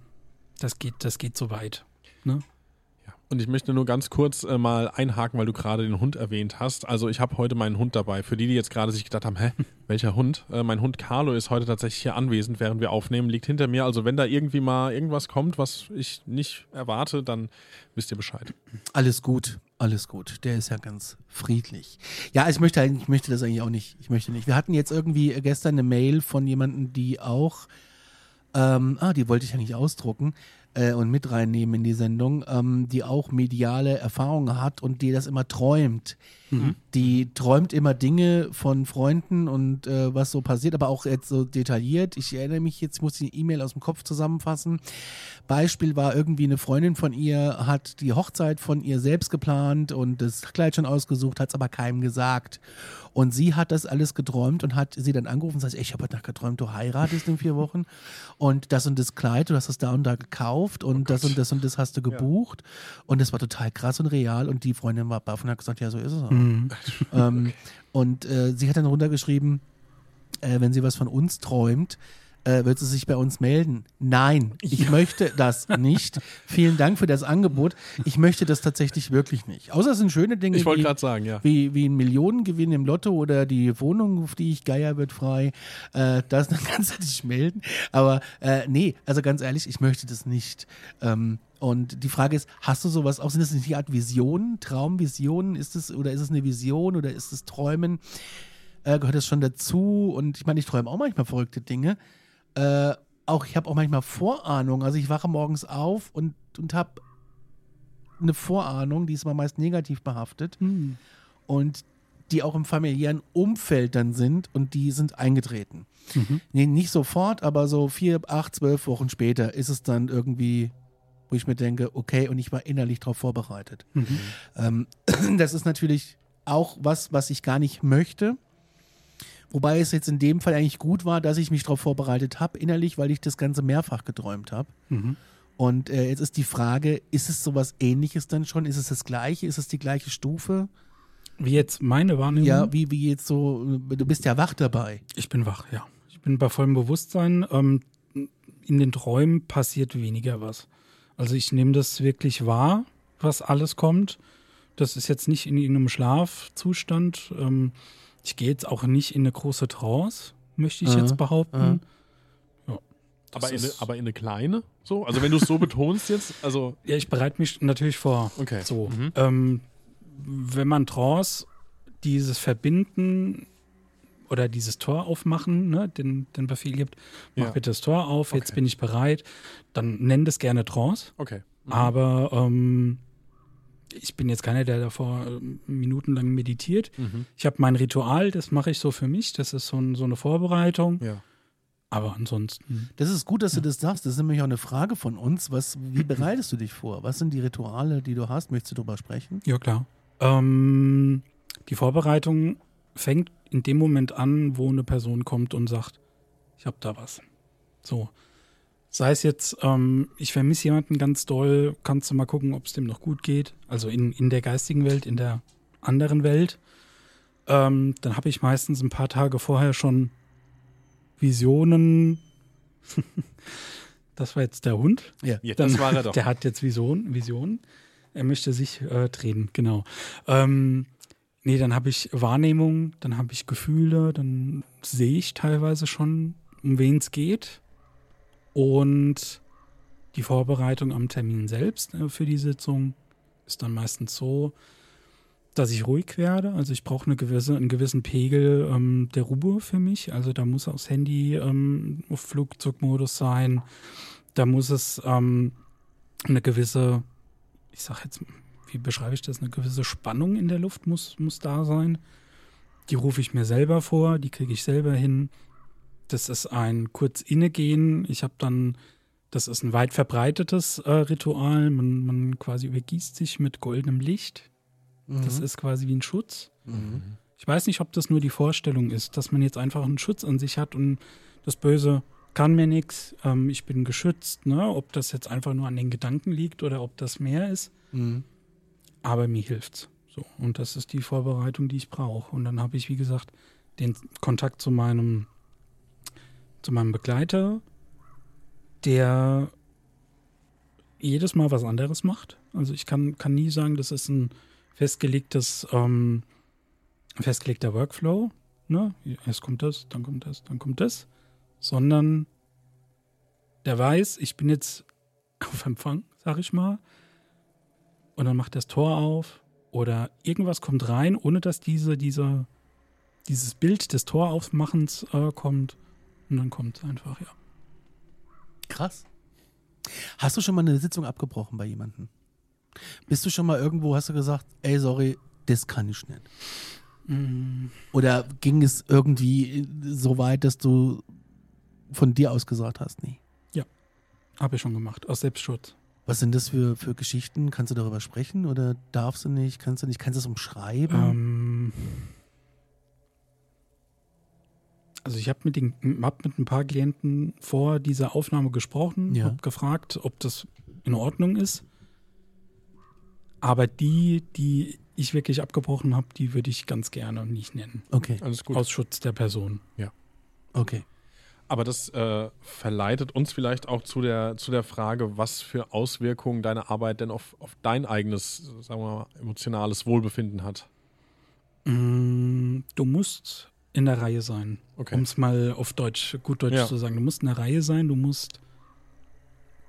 das geht, das geht so weit. Ne? Ja. Und ich möchte nur ganz kurz äh, mal einhaken, weil du gerade den Hund erwähnt hast. Also ich habe heute meinen Hund dabei. Für die, die jetzt gerade sich gedacht haben, hä, *laughs* welcher Hund? Äh, mein Hund Carlo ist heute tatsächlich hier anwesend, während wir aufnehmen, liegt hinter mir. Also wenn da irgendwie mal irgendwas kommt, was ich nicht erwarte, dann wisst ihr Bescheid. Alles gut, alles gut. Der ist ja ganz friedlich. Ja, ich möchte ich möchte das eigentlich auch nicht. Ich möchte nicht. Wir hatten jetzt irgendwie gestern eine Mail von jemandem, die auch, ähm, ah, die wollte ich eigentlich ausdrucken äh, und mit reinnehmen in die Sendung, ähm, die auch mediale Erfahrungen hat und die das immer träumt. Die träumt immer Dinge von Freunden und äh, was so passiert, aber auch jetzt so detailliert. Ich erinnere mich jetzt, ich muss die E-Mail aus dem Kopf zusammenfassen. Beispiel war irgendwie eine Freundin von ihr, hat die Hochzeit von ihr selbst geplant und das Kleid schon ausgesucht, hat es aber keinem gesagt. Und sie hat das alles geträumt und hat sie dann angerufen und sagt, ich habe heute Nacht geträumt, du heiratest in vier Wochen und das und das Kleid, du hast es da und da gekauft und das und das und das hast du gebucht. Und das war total krass und real und die Freundin war baff und hat gesagt, ja, so ist es *laughs* Ähm, und äh, sie hat dann runtergeschrieben, äh, wenn sie was von uns träumt, äh, wird sie sich bei uns melden. Nein, ich möchte das nicht. Vielen Dank für das Angebot. Ich möchte das tatsächlich wirklich nicht. Außer es sind schöne Dinge Ich wollte wie, gerade sagen, ja. wie, wie ein Millionengewinn im Lotto oder die Wohnung, auf die ich geier wird frei. Äh, das dann kannst du dich melden. Aber äh, nee, also ganz ehrlich, ich möchte das nicht. Ähm, und die Frage ist, hast du sowas auch? Sind das nicht die Art Visionen, Traumvisionen? Ist es oder ist es eine Vision oder ist es Träumen? Äh, gehört das schon dazu? Und ich meine, ich träume auch manchmal verrückte Dinge. Äh, auch ich habe auch manchmal Vorahnung. Also ich wache morgens auf und, und habe eine Vorahnung, die ist aber meist negativ behaftet und die auch im familiären Umfeld dann sind und die sind eingetreten. Nee, nicht sofort, aber so vier, acht, zwölf Wochen später ist es dann irgendwie, wo ich mir denke, okay, und ich war innerlich darauf vorbereitet. Ähm, *clears throat* das ist natürlich auch was, was ich gar nicht möchte. Wobei es jetzt in dem Fall eigentlich gut war, dass ich mich darauf vorbereitet habe, innerlich, weil ich das Ganze mehrfach geträumt habe. Und äh, jetzt ist die Frage, ist es sowas ähnliches dann schon? Ist es das gleiche? Ist es die gleiche Stufe? Wie jetzt meine Wahrnehmung? Ja, wie, wie jetzt so, du bist ja wach dabei. Ich bin wach, ja. Ich bin bei vollem Bewusstsein. Ähm, in den Träumen passiert weniger was. Also ich nehme das wirklich wahr, was alles kommt. Das ist jetzt nicht in irgendeinem Schlafzustand. Ähm, ich gehe jetzt auch nicht in eine große Trance, möchte ich Aha, jetzt behaupten. Ja. Das Aber in, eine, aber in eine kleine? So? Also wenn du es so betonst jetzt, also *laughs* Ja, ich bereite mich natürlich vor. Okay. So. Mhm. Ähm, wenn man Trance, dieses Verbinden oder dieses Tor aufmachen, ne, den, den Befehl gibt, mach Ja. bitte das Tor auf, jetzt Okay. bin ich bereit, dann nenn das gerne Trance. okay. Aber ähm, ich bin jetzt keiner, der davor ähm, minutenlang meditiert. Mhm. Ich habe mein Ritual, das mache ich so für mich, das ist so, ein, so eine Vorbereitung. Ja. Aber ansonsten, Das ist gut, dass du das sagst. Das ist nämlich auch eine Frage von uns. Was, wie bereitest du dich vor? Was sind die Rituale, die du hast? Möchtest du darüber sprechen? Ja, klar. Ähm, die Vorbereitung fängt in dem Moment an, wo eine Person kommt und sagt, ich habe da was. So. Sei es jetzt, ähm, ich vermisse jemanden ganz doll, kannst du mal gucken, ob es dem noch gut geht. Also in, in der geistigen Welt, in der anderen Welt. Ähm, dann habe ich meistens ein paar Tage vorher schon Visionen. *laughs* das war jetzt der Hund. Ja, Dann- das war er doch. *laughs* Der hat jetzt Vision, Vision. Er möchte sich äh, drehen, genau. Ähm, nee, dann habe ich Wahrnehmung, dann habe ich Gefühle, dann sehe ich teilweise schon, um wen es geht. Und die Vorbereitung am Termin selbst äh, für die Sitzung ist dann meistens so, dass ich ruhig werde. Also ich brauche eine gewisse, einen gewissen Pegel ähm, der Ruhe für mich. Also da muss aufs Handy ähm, auf Flugzeugmodus sein. Da muss es ähm, eine gewisse, ich sag jetzt, wie beschreibe ich das, eine gewisse Spannung in der Luft muss, muss da sein. Die rufe ich mir selber vor, die kriege ich selber hin. Das ist ein kurz innegehen. Ich habe dann, das ist ein weit verbreitetes äh, Ritual. Man, man quasi übergießt sich mit goldenem Licht. Das ist quasi wie ein Schutz. Ich weiß nicht, ob das nur die Vorstellung ist, dass man jetzt einfach einen Schutz an sich hat und das Böse kann mir nichts, ähm, ich bin geschützt, ne? ob das jetzt einfach nur an den Gedanken liegt oder ob das mehr ist. Mhm. Aber mir hilft's. So. Und das ist die Vorbereitung, die ich brauche. Und dann habe ich, wie gesagt, den Kontakt zu meinem, zu meinem Begleiter, der jedes Mal was anderes macht. Also ich kann, kann nie sagen, das ist ein festgelegtes, ähm, festgelegter Workflow. Ne? Erst kommt das, dann kommt das, dann kommt das. Sondern der weiß, ich bin jetzt *laughs* auf Empfang, sag ich mal. Und dann macht das Tor auf oder irgendwas kommt rein, ohne dass diese, diese, dieses Bild des Toraufmachens äh, kommt. Und dann kommt es einfach, ja. Krass. Hast du schon mal eine Sitzung abgebrochen bei jemandem? Bist du schon mal irgendwo, hast du gesagt, ey, sorry, das kann ich nicht? Oder ging es irgendwie so weit, dass du von dir aus gesagt hast, nee? Habe ich schon gemacht, aus Selbstschutz. Was sind das für, für Geschichten? Kannst du darüber sprechen oder darfst du nicht? Kannst du nicht? Kannst du es umschreiben? Ähm, also ich habe mit, den- hab mit ein paar Klienten vor dieser Aufnahme gesprochen, Ja. habe gefragt, ob das in Ordnung ist. Aber die, die ich wirklich abgebrochen habe, die würde ich ganz gerne nicht nennen. Okay, Alles gut. Aus Schutz der Person. okay. Aber das äh, verleitet uns vielleicht auch zu der, zu der Frage, was für Auswirkungen deine Arbeit denn auf, auf dein eigenes, sagen wir mal, emotionales Wohlbefinden hat. Mm, Du musst in der Reihe sein, Okay. um es mal auf Deutsch, gut Deutsch Ja. zu sagen. Du musst in der Reihe sein, du musst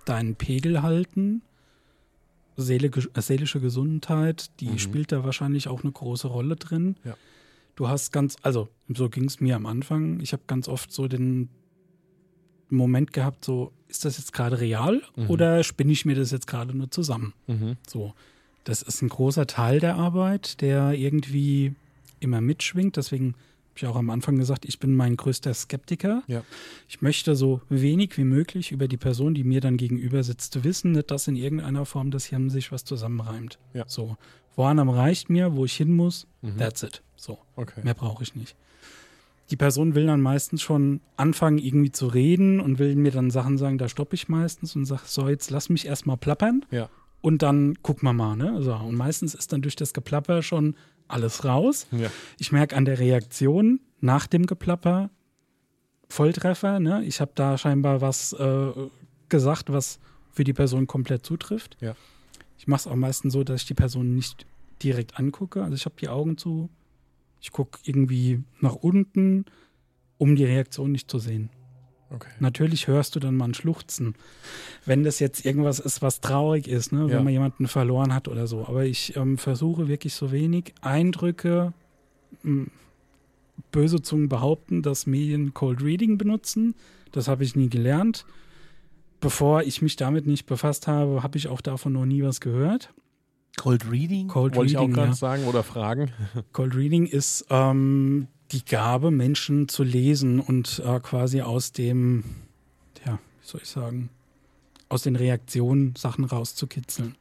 deinen Pegel halten. Seele, äh, seelische Gesundheit, die Mhm. spielt da wahrscheinlich auch eine große Rolle drin. Ja. Du hast ganz, also so ging es mir am Anfang. Ich habe ganz oft so den Moment gehabt, so, ist das jetzt gerade real Mhm. oder spinne ich mir das jetzt gerade nur zusammen? Mhm. So, das ist ein großer Teil der Arbeit, der irgendwie immer mitschwingt. Deswegen habe ich auch am Anfang gesagt, ich bin mein größter Skeptiker. Ja. Ich möchte so wenig wie möglich über die Person, die mir dann gegenüber sitzt, wissen, nicht, dass in irgendeiner Form das hier sich was zusammenreimt. Ja. So, Vornam reicht mir, wo ich hin muss, Mhm. that's it. So, Okay. mehr brauche ich nicht. Die Person will dann meistens schon anfangen, irgendwie zu reden und will mir dann Sachen sagen, da stoppe ich meistens und sage, so, jetzt lass mich erstmal plappern Ja. und dann gucken wir mal. Ne? So, und meistens ist dann durch das Geplapper schon alles raus. Ja. Ich merke an der Reaktion nach dem Geplapper Volltreffer. Ne? Ich habe da scheinbar was äh, gesagt, was für die Person komplett zutrifft. Ja. Ich mache es auch meistens so, dass ich die Person nicht direkt angucke. Also ich habe die Augen zu. Ich gucke irgendwie nach unten, um die Reaktion nicht zu sehen. Okay. Natürlich hörst du dann mal ein Schluchzen, wenn das jetzt irgendwas ist, was traurig ist, ne? wenn Ja. man jemanden verloren hat oder so. Aber ich ähm, versuche wirklich so wenig Eindrücke, m, böse Zungen behaupten, dass Medien Cold Reading benutzen. Das habe ich nie gelernt. Bevor ich mich damit nicht befasst habe, habe ich auch davon noch nie was gehört. Cold Reading? Cold Wollte ich auch Reading, gerade ja. sagen oder fragen. *laughs* Cold Reading ist ähm, die Gabe, Menschen zu lesen und äh, quasi aus dem, ja, wie soll ich sagen, aus den Reaktionen Sachen rauszukitzeln.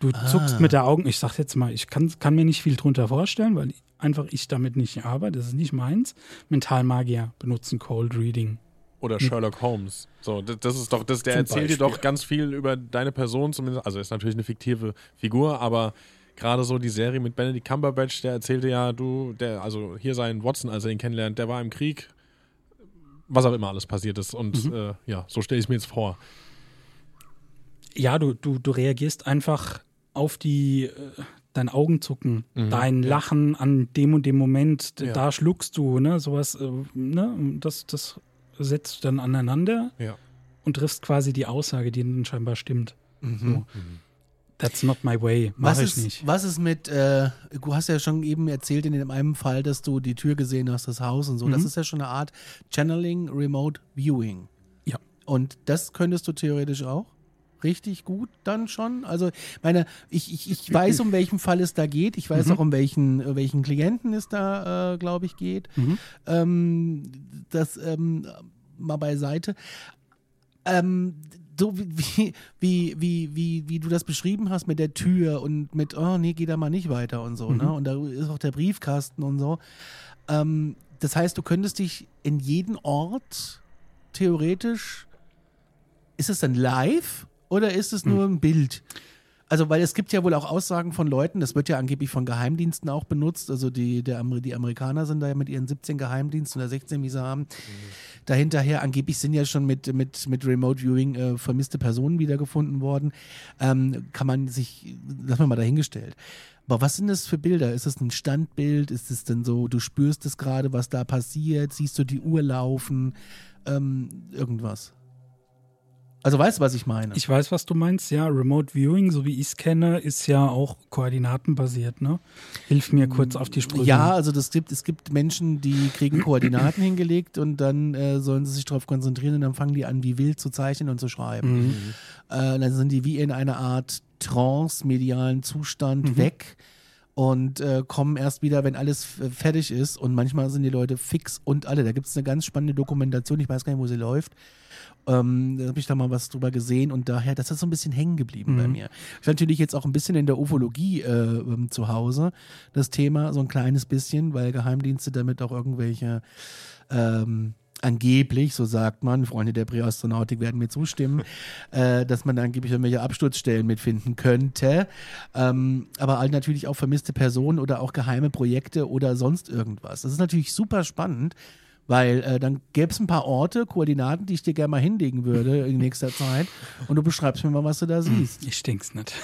Du Ah. zuckst mit der Augen, ich sag jetzt mal, ich kann, kann mir nicht viel drunter vorstellen, weil einfach ich damit nicht arbeite, das ist nicht meins. Mentalmagier benutzen Cold Reading. Oder Sherlock Holmes. So, das, das ist doch, das, der Zum erzählt dir Beispiel. doch ganz viel über deine Person, zumindest. Also ist natürlich eine fiktive Figur, aber gerade so die Serie mit Benedict Cumberbatch, der erzählte ja, du, der, also hier sein Watson, als er ihn kennenlernt, der war im Krieg, was auch immer alles passiert ist. Und Mhm. äh, ja, so stelle ich es mir jetzt vor. Ja, du, du, du reagierst einfach auf die, äh, dein Augenzucken, Mhm, dein. Lachen an dem und dem Moment, Ja. da schluckst du, ne, sowas, äh, ne, das, das setzt du dann aneinander Ja. und triffst quasi die Aussage, die dann scheinbar stimmt. Mhm. So. That's not my way, Was mach ich ist, nicht. was ist mit, äh, du hast ja schon eben erzählt in dem einen Fall, dass du die Tür gesehen hast, das Haus und so. Das Mhm. ist ja schon eine Art Channeling Remote Viewing. Ja. Und das könntest du theoretisch auch? Richtig gut dann schon? Also, meine, ich, ich, ich weiß, um welchen Fall es da geht. Ich weiß Mhm. auch, um welchen, äh, welchen Klienten es da, äh, glaube ich, geht. Mhm. Ähm, das ähm, mal beiseite. Ähm, so wie, wie, wie, wie, wie du das beschrieben hast mit der Tür und mit, oh nee, geh da mal nicht weiter und so, Mhm. ne? Und da ist auch der Briefkasten und so. Ähm, das heißt, du könntest dich in jeden Ort theoretisch, ist es dann live oder ist es nur ein Bild? Also, weil es gibt ja wohl auch Aussagen von Leuten, das wird ja angeblich von Geheimdiensten auch benutzt. Also, die, der, die Amerikaner sind da ja mit ihren 17 Geheimdiensten oder 16, wie sie haben. Dahinterher, angeblich sind ja schon mit, mit, mit Remote Viewing äh, vermisste Personen wiedergefunden worden. Ähm, kann man sich, lassen wir mal dahingestellt. Aber was sind das für Bilder? Ist es ein Standbild? Ist es denn so, du spürst es gerade, was da passiert? Siehst du die Uhr laufen? Ähm, irgendwas. Also weißt du, was ich meine? Ich weiß, was du meinst. Ja, Remote Viewing, so wie ich es kenne, ist ja auch koordinatenbasiert. Ne? Hilf mir kurz auf die Sprünge. Ja, also das gibt, es gibt Menschen, die kriegen Koordinaten *clears throat* hingelegt und dann äh, sollen sie sich darauf konzentrieren und dann fangen die an, wie wild zu zeichnen und zu schreiben. Mhm. Äh, dann sind die wie in einer Art trance-medialen Zustand Mhm. weg und äh, kommen erst wieder, wenn alles fertig ist. Und manchmal sind die Leute fix und alle. Da gibt es eine ganz spannende Dokumentation, ich weiß gar nicht, wo sie läuft. Ähm, da habe ich da mal was drüber gesehen und daher, das ist so ein bisschen hängen geblieben bei mir. Ich natürlich jetzt auch ein bisschen in der Ufologie äh, ähm, zu Hause, das Thema, so ein kleines bisschen, weil Geheimdienste damit auch irgendwelche ähm, angeblich, so sagt man, Freunde der Präastronautik werden mir zustimmen, *laughs* äh, dass man angeblich irgendwelche Absturzstellen mitfinden könnte. Ähm, aber halt natürlich auch vermisste Personen oder auch geheime Projekte oder sonst irgendwas. Das ist natürlich super spannend. Weil äh, dann gäbe es ein paar Orte, Koordinaten, die ich dir gerne mal hinlegen würde *laughs* in nächster Zeit. Und du beschreibst mir mal, was du da siehst. Ich stink's nicht.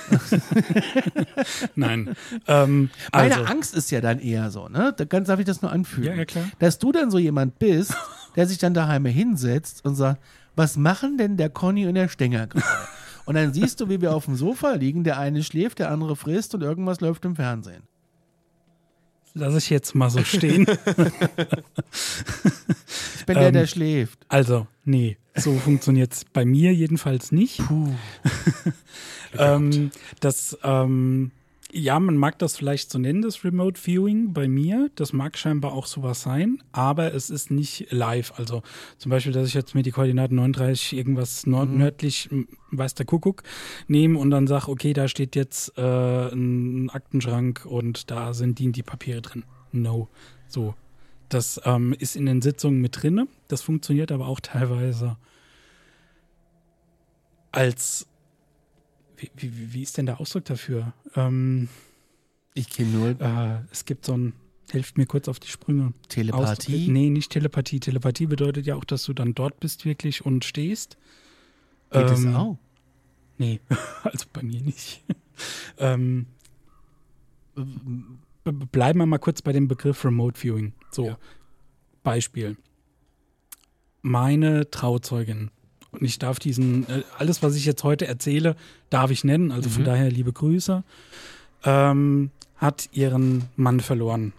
*laughs* Nein. Ähm, Meine also, Angst ist ja dann eher so, ne? Da darf ich das nur anfügen. Ja, ja, klar. Dass du dann so jemand bist, der sich dann daheim hinsetzt und sagt, was machen denn der Conny und der Stenger gerade? *laughs* Und dann siehst du, wie wir auf dem Sofa liegen, der eine schläft, der andere frisst und irgendwas läuft im Fernsehen. lass ich jetzt mal so stehen. *laughs* Ich bin der, Ähm, der schläft. Also, nee, so funktioniert's bei mir jedenfalls nicht. *laughs* ähm, das, ähm, ja, man mag das vielleicht so nennen, das Remote Viewing bei mir. Das mag scheinbar auch sowas sein, aber es ist nicht live. Also zum Beispiel, dass ich jetzt mir die Koordinaten 39 irgendwas nord nördlich, m, weiß der Kuckuck, nehme und dann sage, okay, da steht jetzt äh, ein Aktenschrank und da sind die, die Papiere drin. No. So. Das ähm, ist in den Sitzungen mit drinne. Das funktioniert aber auch teilweise als wie, wie, wie ist denn der Ausdruck dafür? Ähm, Ich kenne nur äh, es gibt so ein, helft mir kurz auf die Sprünge. Telepathie. Ausdruck- Nee, nicht Telepathie. Telepathie bedeutet ja auch, dass du dann dort bist wirklich und stehst. Geht das Ähm, auch? Nee, *laughs* also bei mir nicht. *laughs* ähm, bleiben wir mal kurz bei dem Begriff Remote Viewing. So, Ja. Beispiel. Meine Trauzeugin. Und ich darf diesen, äh, alles, was ich jetzt heute erzähle, darf ich nennen. Also von daher liebe Grüße. Ähm, hat ihren Mann verloren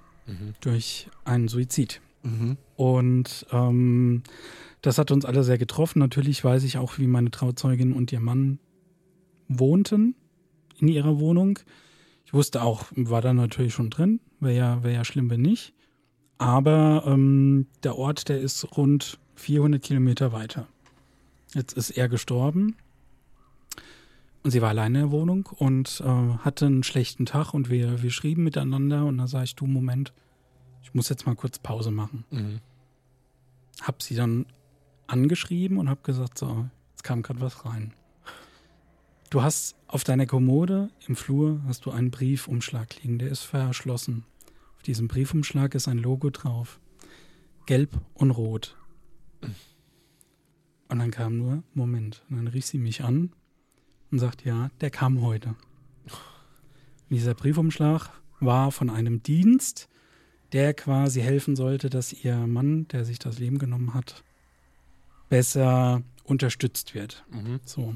durch einen Suizid. Mhm. Und ähm, das hat uns alle sehr getroffen. Natürlich weiß ich auch, wie meine Trauzeugin und ihr Mann wohnten in ihrer Wohnung. Ich wusste auch, war da natürlich schon drin. Wäre ja, wär ja schlimm, wenn nicht. Aber ähm, der Ort, der ist rund 400 Kilometer weiter. Jetzt ist er gestorben. Und sie war alleine in der Wohnung und äh, hatte einen schlechten Tag und wir, wir schrieben miteinander und da sage ich, du, Moment, ich muss jetzt mal kurz Pause machen. Mhm. Hab sie dann angeschrieben und hab gesagt, so, jetzt kam gerade was rein. Du hast auf deiner Kommode im Flur hast du einen Briefumschlag liegen, der ist verschlossen. Auf diesem Briefumschlag ist ein Logo drauf. Gelb und rot. Und dann kam nur, Moment, und dann rief sie mich an und sagt, ja, der kam heute. Und dieser Briefumschlag war von einem Dienst, der quasi helfen sollte, dass ihr Mann, der sich das Leben genommen hat, besser unterstützt wird. So.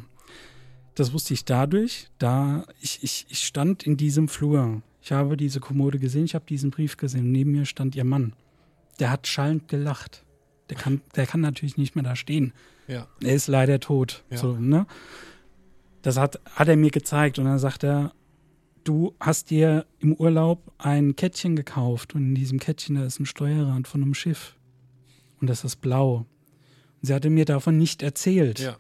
Das wusste ich dadurch, da ich, ich, ich stand in diesem Flur. Ich habe diese Kommode gesehen, ich habe diesen Brief gesehen. Neben mir stand ihr Mann. Der hat schallend gelacht. Der kann, der kann natürlich nicht mehr da stehen. Ja. Er ist leider tot. Ja. So, ne? Das hat, hat er mir gezeigt und dann sagt er, du hast dir im Urlaub ein Kettchen gekauft und in diesem Kettchen da ist ein Steuerrad von einem Schiff und das ist blau. Und sie hatte mir davon nicht erzählt Ja.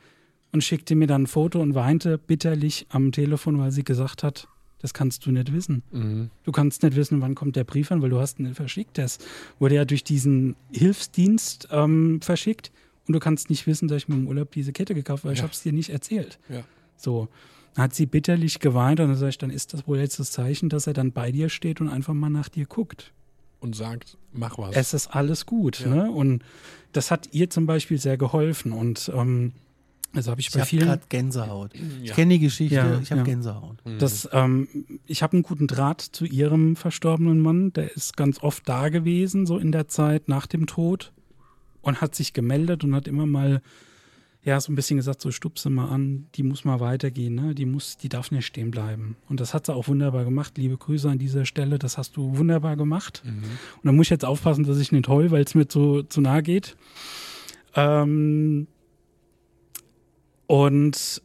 und schickte mir dann ein Foto und weinte bitterlich am Telefon, weil sie gesagt hat, das kannst du nicht wissen. Mhm. Du kannst nicht wissen, wann kommt der Brief an, weil du hast ihn nicht verschickt. Das wurde ja durch diesen Hilfsdienst ähm, verschickt und du kannst nicht wissen, dass ich mir im Urlaub diese Kette gekauft habe, weil ich Ja. habe es dir nicht erzählt. Ja. So. Dann hat sie bitterlich geweint und dann sage ich, dann ist das wohl jetzt das Zeichen, dass er dann bei dir steht und einfach mal nach dir guckt. Und sagt, mach was. Es ist alles gut. Ja. Ne? Und das hat ihr zum Beispiel sehr geholfen. Und ähm, also habe ich Ich bei habe vielen. gerade Gänsehaut. Ich Ja. kenne die Geschichte, Ja, ich habe ja. Gänsehaut. Das, ähm, ich habe einen guten Draht zu ihrem verstorbenen Mann. Der ist ganz oft da gewesen, so in der Zeit nach dem Tod. Und hat sich gemeldet und hat immer mal, ja, so ein bisschen gesagt, so stupse mal an, die muss mal weitergehen, ne? Die muss, die darf nicht stehen bleiben. Und das hat sie auch wunderbar gemacht. Liebe Grüße an dieser Stelle, das hast du wunderbar gemacht. Und da muss ich jetzt aufpassen, dass ich nicht heul, weil es mir zu, zu nahe geht. Ähm, und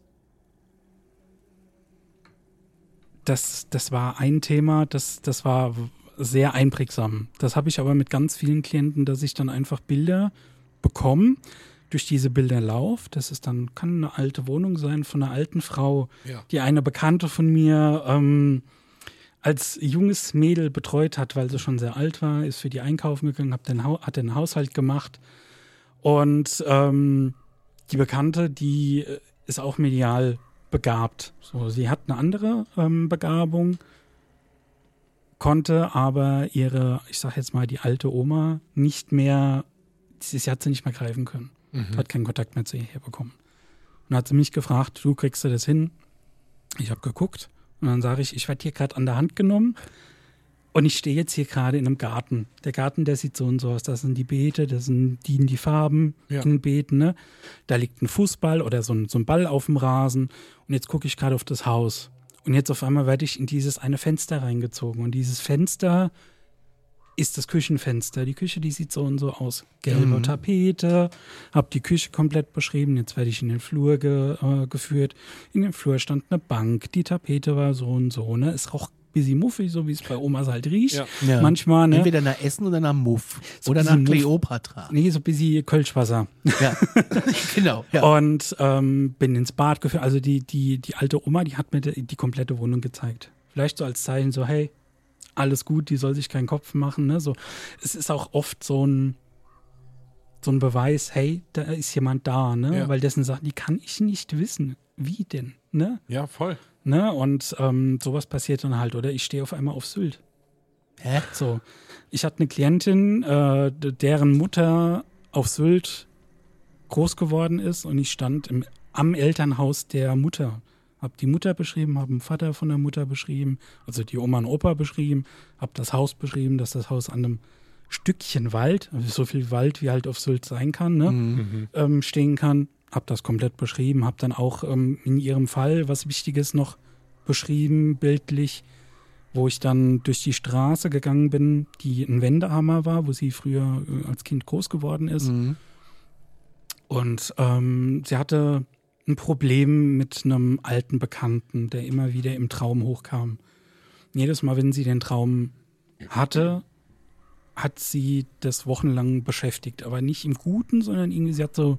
das, das war ein Thema, das, das war sehr einprägsam. Das habe ich aber mit ganz vielen Klienten, dass ich dann einfach Bilder bekomme, durch diese Bilder laufe. Das ist dann, kann eine alte Wohnung sein von einer alten Frau, Ja. die eine Bekannte von mir ähm, als junges Mädel betreut hat, weil sie schon sehr alt war, ist für die einkaufen gegangen, hat den, Hau- hat den Haushalt gemacht. Und ähm, die Bekannte, die äh, ist auch medial begabt. So, sie hat eine andere ähm, Begabung, konnte aber ihre, ich sag jetzt mal, die alte Oma nicht mehr, sie, sie hat sie nicht mehr greifen können. Hat keinen Kontakt mehr zu ihr herbekommen. Und hat sie mich gefragt, du kriegst du das hin? Ich habe geguckt und dann sage ich, ich werde hier gerade an der Hand genommen und ich stehe jetzt hier gerade in einem Garten. Der Garten, der sieht so und so aus. Das sind die Beete, das sind die, die Farben Ja. in den Beeten. Ne? Da liegt ein Fußball oder so ein, so ein Ball auf dem Rasen. Und jetzt gucke ich gerade auf das Haus. Und jetzt auf einmal werde ich in dieses eine Fenster reingezogen. Und dieses Fenster ist das Küchenfenster. Die Küche, die sieht so und so aus. Gelbe Tapete, hab die Küche komplett beschrieben. Jetzt werde ich in den Flur ge, äh, geführt. In dem Flur stand eine Bank. Die Tapete war so und so. Ne? Es roch ein bisschen muffig, so wie es bei Omas halt riecht. Ja. Ja. Manchmal, ne? Entweder nach Essen oder nach Muff. So oder nach. Kleopatra. Nee, so ein bisschen Kölschwasser. Ja. *laughs* genau. Ja. Und ähm, bin ins Bad geführt. Also die, die, die alte Oma, die hat mir die, die komplette Wohnung gezeigt. Vielleicht so als Zeichen, so, hey, alles gut, die soll sich keinen Kopf machen. Ne? So, es ist auch oft so ein, so ein Beweis, hey, da ist jemand da, ne? Ja. Weil dessen Sachen, die kann ich nicht wissen. Wie denn? Ne? Ja, voll. ne? Und ähm, sowas passiert dann halt. Oder ich stehe auf einmal auf Sylt. Hä? So, ich hatte eine Klientin, äh, deren Mutter auf Sylt groß geworden ist und ich stand im, am Elternhaus der Mutter. Hab die Mutter beschrieben, hab den Vater von der Mutter beschrieben, also die Oma und Opa beschrieben, hab das Haus beschrieben, dass das Haus an einem Stückchen Wald, also so viel Wald wie halt auf Sylt sein kann, ne, ähm, stehen kann. Hab das komplett beschrieben, hab dann auch ähm, in ihrem Fall was Wichtiges noch beschrieben, bildlich, wo ich dann durch die Straße gegangen bin, die ein Wendehammer war, wo sie früher äh, als Kind groß geworden ist. Mhm. Und ähm, sie hatte ein Problem mit einem alten Bekannten, der immer wieder im Traum hochkam. Jedes Mal, wenn sie den Traum hatte, hat sie das wochenlang beschäftigt. Aber nicht im Guten, sondern irgendwie, sie hat so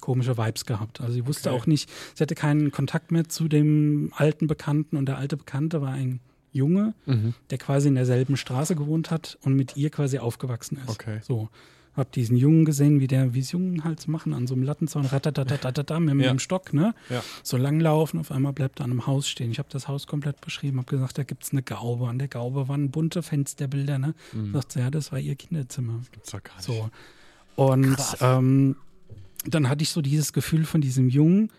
komische Vibes gehabt. Also sie wusste Okay. auch nicht, sie hatte keinen Kontakt mehr zu dem alten Bekannten und der alte Bekannte war ein Junge, der quasi in derselben Straße gewohnt hat und mit ihr quasi aufgewachsen ist. Okay. So. Hab diesen Jungen gesehen, wie der, wie es Jungen halt machen, an so einem Lattenzaun, ratatatatata, mit, mit Ja. dem Stock, ne? Ja. So langlaufen, auf einmal bleibt er an einem Haus stehen. Ich habe das Haus komplett beschrieben, habe gesagt, da gibt's eine Gaube. An der Gaube waren bunte Fensterbilder, ne? Sagt sie, ja, das war ihr Kinderzimmer. Gibt's doch gar nicht. So. Und ähm, dann hatte ich so dieses Gefühl von diesem Jungen,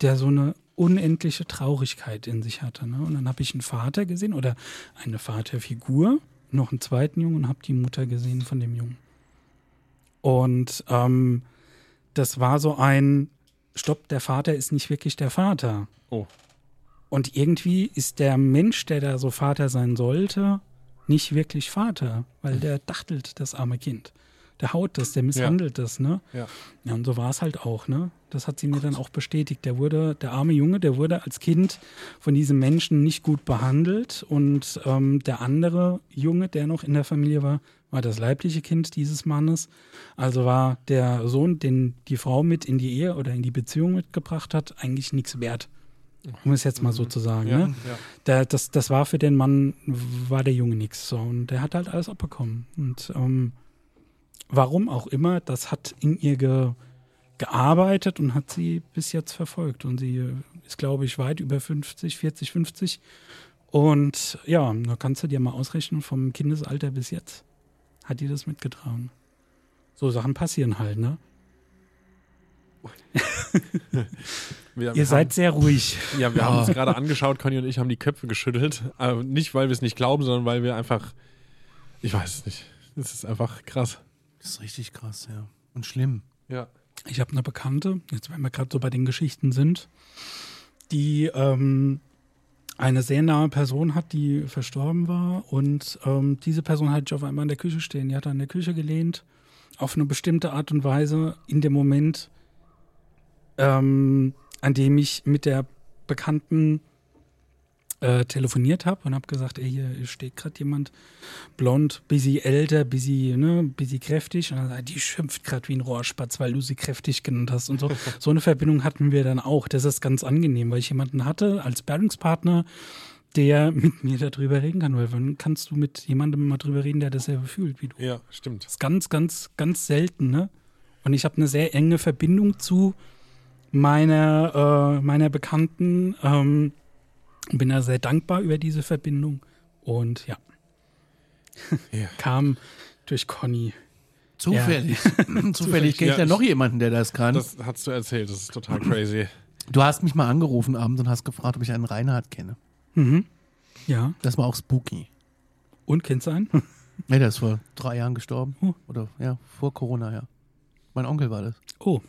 der so eine unendliche Traurigkeit in sich hatte. Ne? Und dann habe ich einen Vater gesehen oder eine Vaterfigur, noch einen zweiten Jungen und habe die Mutter gesehen von dem Jungen. Und ähm, das war so ein, stopp, der Vater ist nicht wirklich der Vater. Oh. Und irgendwie ist der Mensch, der da so Vater sein sollte, nicht wirklich Vater, weil der dachtelt das arme Kind. Der haut das, der misshandelt das, ne? Ja. Ja, und so war es halt auch, ne? Das hat sie mir dann auch bestätigt. Der wurde, der arme Junge, der wurde als Kind von diesem Menschen nicht gut behandelt. Und ähm, der andere Junge, der noch in der Familie war, war das leibliche Kind dieses Mannes. Also war der Sohn, den die Frau mit in die Ehe oder in die Beziehung mitgebracht hat, eigentlich nichts wert. Um es jetzt mal so zu sagen. Ja, ne? ja. Der, das, das war für den Mann, war der Junge nichts. So. Und der hat halt alles abbekommen. Und ähm, warum auch immer, das hat in ihr ge, gearbeitet und hat sie bis jetzt verfolgt. Und sie äh, ist, glaube ich, weit über 50, 40, 50. Und ja, da kannst du dir mal ausrechnen, vom Kindesalter bis jetzt hat die das mitgetragen. So Sachen passieren halt, ne? *laughs* Ihr seid sehr ruhig. Ja, wir haben uns gerade angeschaut, Conny und ich haben die Köpfe geschüttelt. Aber nicht, weil wir es nicht glauben, sondern weil wir einfach. Ich weiß es nicht. Es ist einfach krass. Das ist richtig krass, ja. Und schlimm. Ja. Ich habe eine Bekannte, jetzt wenn wir gerade so bei den Geschichten sind, die ähm, eine sehr nahe Person hat, die verstorben war. Und ähm, diese Person hatte ich auf einmal in der Küche stehen. Die hat an der Küche gelehnt, auf eine bestimmte Art und Weise in dem Moment, ähm, an dem ich mit der Bekannten äh, telefoniert habe und habe gesagt, ey, hier steht gerade jemand blond, busy älter, busy, ne, busy kräftig. Und dann sagt, die schimpft gerade wie ein Rohrspatz, weil du sie kräftig genannt hast und so. *laughs* so eine Verbindung hatten wir dann auch. Das ist ganz angenehm, weil ich jemanden hatte als Bearungspartner, der mit mir darüber reden kann. Weil wann kannst du mit jemandem mal drüber reden, der dasselbe fühlt wie du? Ja, stimmt. Das ist ganz, ganz, ganz selten, ne? Und ich habe eine sehr enge Verbindung zu meiner, äh, meiner Bekannten. Ähm, bin da sehr dankbar über diese Verbindung. Und ja, *laughs* Ja. kam durch Conny. Zufällig. *laughs* Zufällig kenne ich Ja, ja noch jemanden, der das kann. Das hast du erzählt, das ist total *clears throat* crazy. du hast mich mal angerufen abends und hast gefragt, ob ich einen Reinhard kenne. Mhm. Ja. Das war auch spooky. Und kennst du einen? *laughs* Ja, der ist vor drei Jahren gestorben. Oh. Oder ja, vor Corona, ja. Mein Onkel war das. Oh,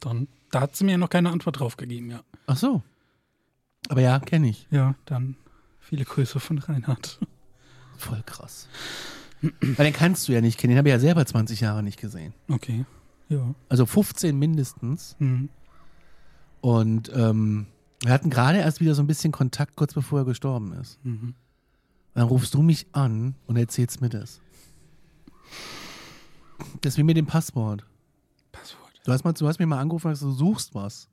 dann. Da hat sie mir noch keine Antwort drauf gegeben, ja. Ach so. Aber ja, kenne ich. Ja, dann viele Grüße von Reinhard. Voll krass. Weil den kannst du ja nicht kennen. Den habe ich ja selber 20 Jahre nicht gesehen. Okay. Ja. Also 15 mindestens. Mhm. Und ähm, wir hatten gerade erst wieder so ein bisschen Kontakt, kurz bevor er gestorben ist. Mhm. Dann rufst du mich an und erzählst mir das. Das ist wie mit dem Passwort. Passwort. Du hast, mal, du hast mich mal angerufen und gesagt, du suchst was.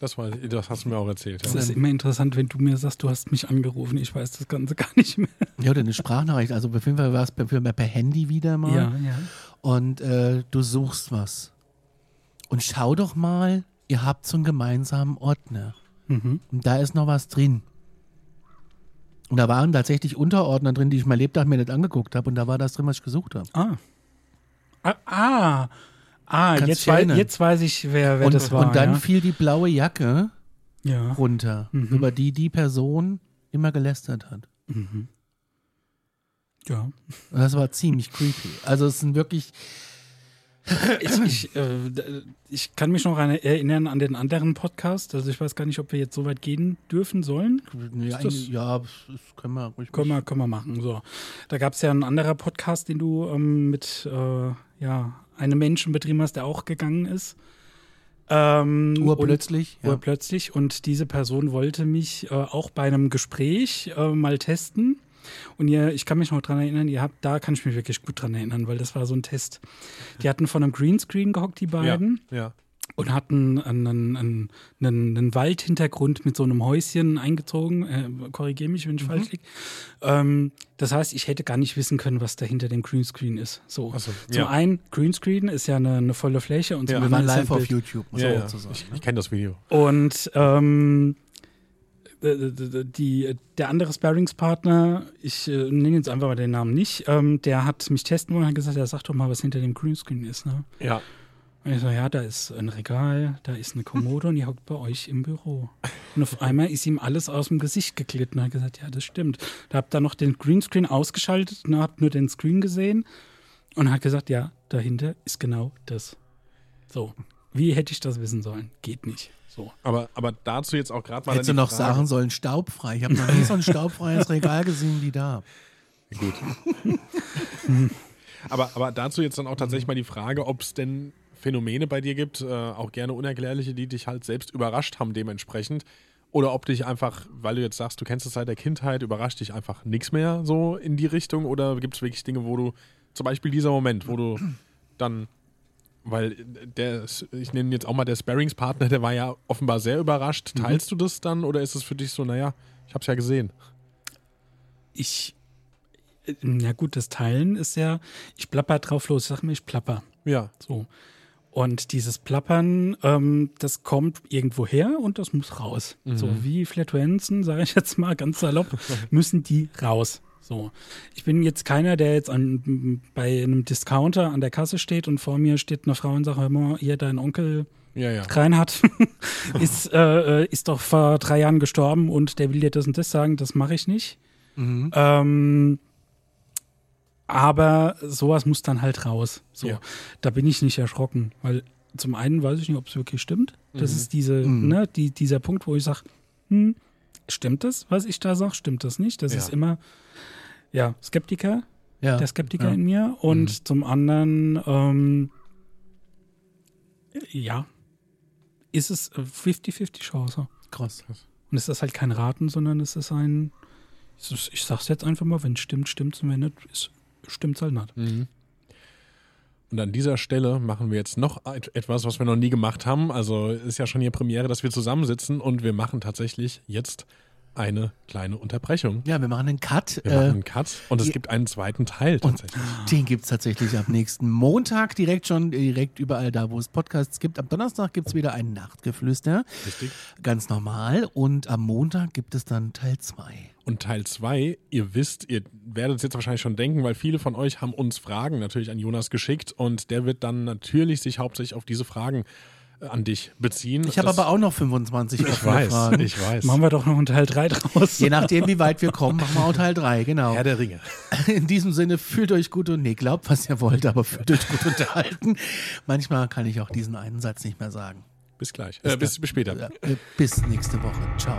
Das, war, das hast du mir auch erzählt. Das Ja. ist immer interessant, wenn du mir sagst, du hast mich angerufen. Ich weiß das Ganze *laughs* gar nicht mehr. Ja, oder eine Sprachnachricht. Also auf jeden Fall war es per, per, per Handy wieder mal. Ja, ja. Und äh, du suchst was. Und schau doch mal, ihr habt so einen gemeinsamen Ordner. Mhm. Und da ist noch was drin. Und da waren tatsächlich Unterordner drin, die ich mein Lebtag mir nicht angeguckt habe. Und da war das drin, was ich gesucht habe. Ah. Ah, ah, ah jetzt, wei jetzt weiß ich, wer, wer und, das war. und dann ja. fiel die blaue Jacke ja. runter, Mhm. über die die Person immer gelästert hat. ja. Und das war ziemlich creepy. Also es sind wirklich, Ich, ich, äh, ich kann mich noch erinnern an den anderen Podcast. Also ich weiß gar nicht, ob wir jetzt so weit gehen dürfen sollen. ja, das- ja das können wir ruhig Können wir, können wir machen. So. Da gab es ja einen anderen Podcast, den du ähm, mit äh, ja, einem Menschen betrieben hast, der auch gegangen ist. Ähm, und- urplötzlich. Ja. urplötzlich. Und diese Person wollte mich äh, auch bei einem Gespräch äh, mal testen. Und ihr, ich kann mich noch dran erinnern, ihr habt, da kann ich mich wirklich gut dran erinnern, weil das war so ein Test. Die hatten von einem Greenscreen gehockt, die beiden, Ja, ja. Und hatten einen, einen, einen, einen Waldhintergrund mit so einem Häuschen eingezogen. Äh, Korrigiere mich, wenn ich falsch liege. Ähm, das heißt, ich hätte gar nicht wissen können, was da hinter dem Greenscreen ist. So. So, Zum ja. einen, Greenscreen ist ja eine, eine volle Fläche und zum Ja. wir anderen ja live auf. YouTube, ja, ja. so sagen. Ich, ne? ich kenne das Video. Und ähm, äh, die, der andere Sparringspartner, ich äh, nenne jetzt einfach mal den Namen nicht, ähm, der hat mich testen wollen und hat gesagt, ja, sag doch mal, was hinter dem Greenscreen ist. Ne? Ja. Und ich so, ja, da ist ein Regal, da ist eine Kommode und die hockt bei euch im Büro. Und auf einmal ist ihm alles aus dem Gesicht geglitten und hat gesagt, ja, das stimmt. Da habt ihr noch den Greenscreen ausgeschaltet und habt nur den Screen gesehen und hat gesagt, ja, dahinter ist genau das. So, wie hätte ich das wissen sollen? Geht nicht. So. Aber, aber dazu jetzt auch gerade mal. Hättest du noch Frage- sagen sollen, staubfrei. Ich habe noch nie so ein staubfreies Regal gesehen wie da. Gut. *laughs* aber, aber dazu jetzt dann auch tatsächlich mal die Frage, ob es denn Phänomene bei dir gibt, äh, auch gerne unerklärliche, die dich halt selbst überrascht haben dementsprechend. Oder ob dich einfach, weil du jetzt sagst, du kennst es seit der Kindheit, überrascht dich einfach nichts mehr so in die Richtung? Oder gibt es wirklich Dinge, wo du, zum Beispiel dieser Moment, wo du dann, weil der, ich nenne jetzt auch mal der Sparringspartner, der war ja offenbar sehr überrascht. Teilst du das dann oder ist es für dich so, naja, ich habe es ja gesehen? ich, äh, na gut, das Teilen ist ja, ich plapper drauf los, sag mir, ich plapper. Ja. So. Und dieses Plappern, ähm, das kommt irgendwo her und das muss raus. So wie Flatulenzen, *laughs* sage ich jetzt mal ganz salopp, *laughs* müssen die raus. So. Ich bin jetzt keiner, der jetzt an, bei einem Discounter an der Kasse steht und vor mir steht eine Frau und sagt, hör mal, hier dein Onkel Ja, ja. Reinhard *laughs* ist, äh, äh, ist doch vor drei Jahren gestorben und der will dir das und das sagen, das mache ich nicht. Ähm, aber sowas muss dann halt raus. So, Ja. da bin ich nicht erschrocken, weil zum einen weiß ich nicht, ob es wirklich stimmt. Das ist diese, Mhm. ne, die, dieser Punkt, wo ich sage, hm, stimmt das, was ich da sage? Stimmt das nicht? Das Ja. ist immer, ja, Skeptiker, Ja. der Skeptiker ja. in mir. Und zum anderen, ähm, ja, ist es äh, 50-50 Chance. Krass. Und es ist halt kein Raten, sondern es ist ein, ich, ich sag's jetzt einfach mal, wenn es stimmt, stimmt's und wenn nicht, stimmt's halt nicht. Mhm. Und an dieser Stelle machen wir jetzt noch etwas, was wir noch nie gemacht haben. Also ist ja schon hier Premiere, dass wir zusammensitzen und wir machen tatsächlich jetzt eine kleine Unterbrechung. Ja, wir machen einen Cut. Wir machen einen Cut und es gibt einen zweiten Teil tatsächlich. den gibt es tatsächlich am nächsten Montag direkt schon, direkt überall da, wo es Podcasts gibt. Am Donnerstag gibt es wieder ein Nachtgeflüster. Richtig. Ganz normal. Und am Montag gibt es dann Teil 2. Und Teil 2, ihr wisst, ihr werdet es jetzt wahrscheinlich schon denken, weil viele von euch haben uns Fragen natürlich an Jonas geschickt und der wird dann natürlich sich hauptsächlich auf diese Fragen an dich beziehen. Ich habe aber auch noch 25 ich weiß, Fragen. *laughs* Ich weiß. Machen wir doch noch einen Teil 3 draus. Je nachdem, wie weit wir kommen, machen wir auch Teil 3, genau. Herr der Ringe. *laughs* In diesem Sinne, fühlt euch gut und nee, glaubt, was ihr wollt, aber fühlt euch gut unterhalten. Manchmal kann ich auch diesen einen Satz nicht mehr sagen. Bis gleich. Bis, äh, bis, bis später. Äh, bis nächste Woche. Ciao.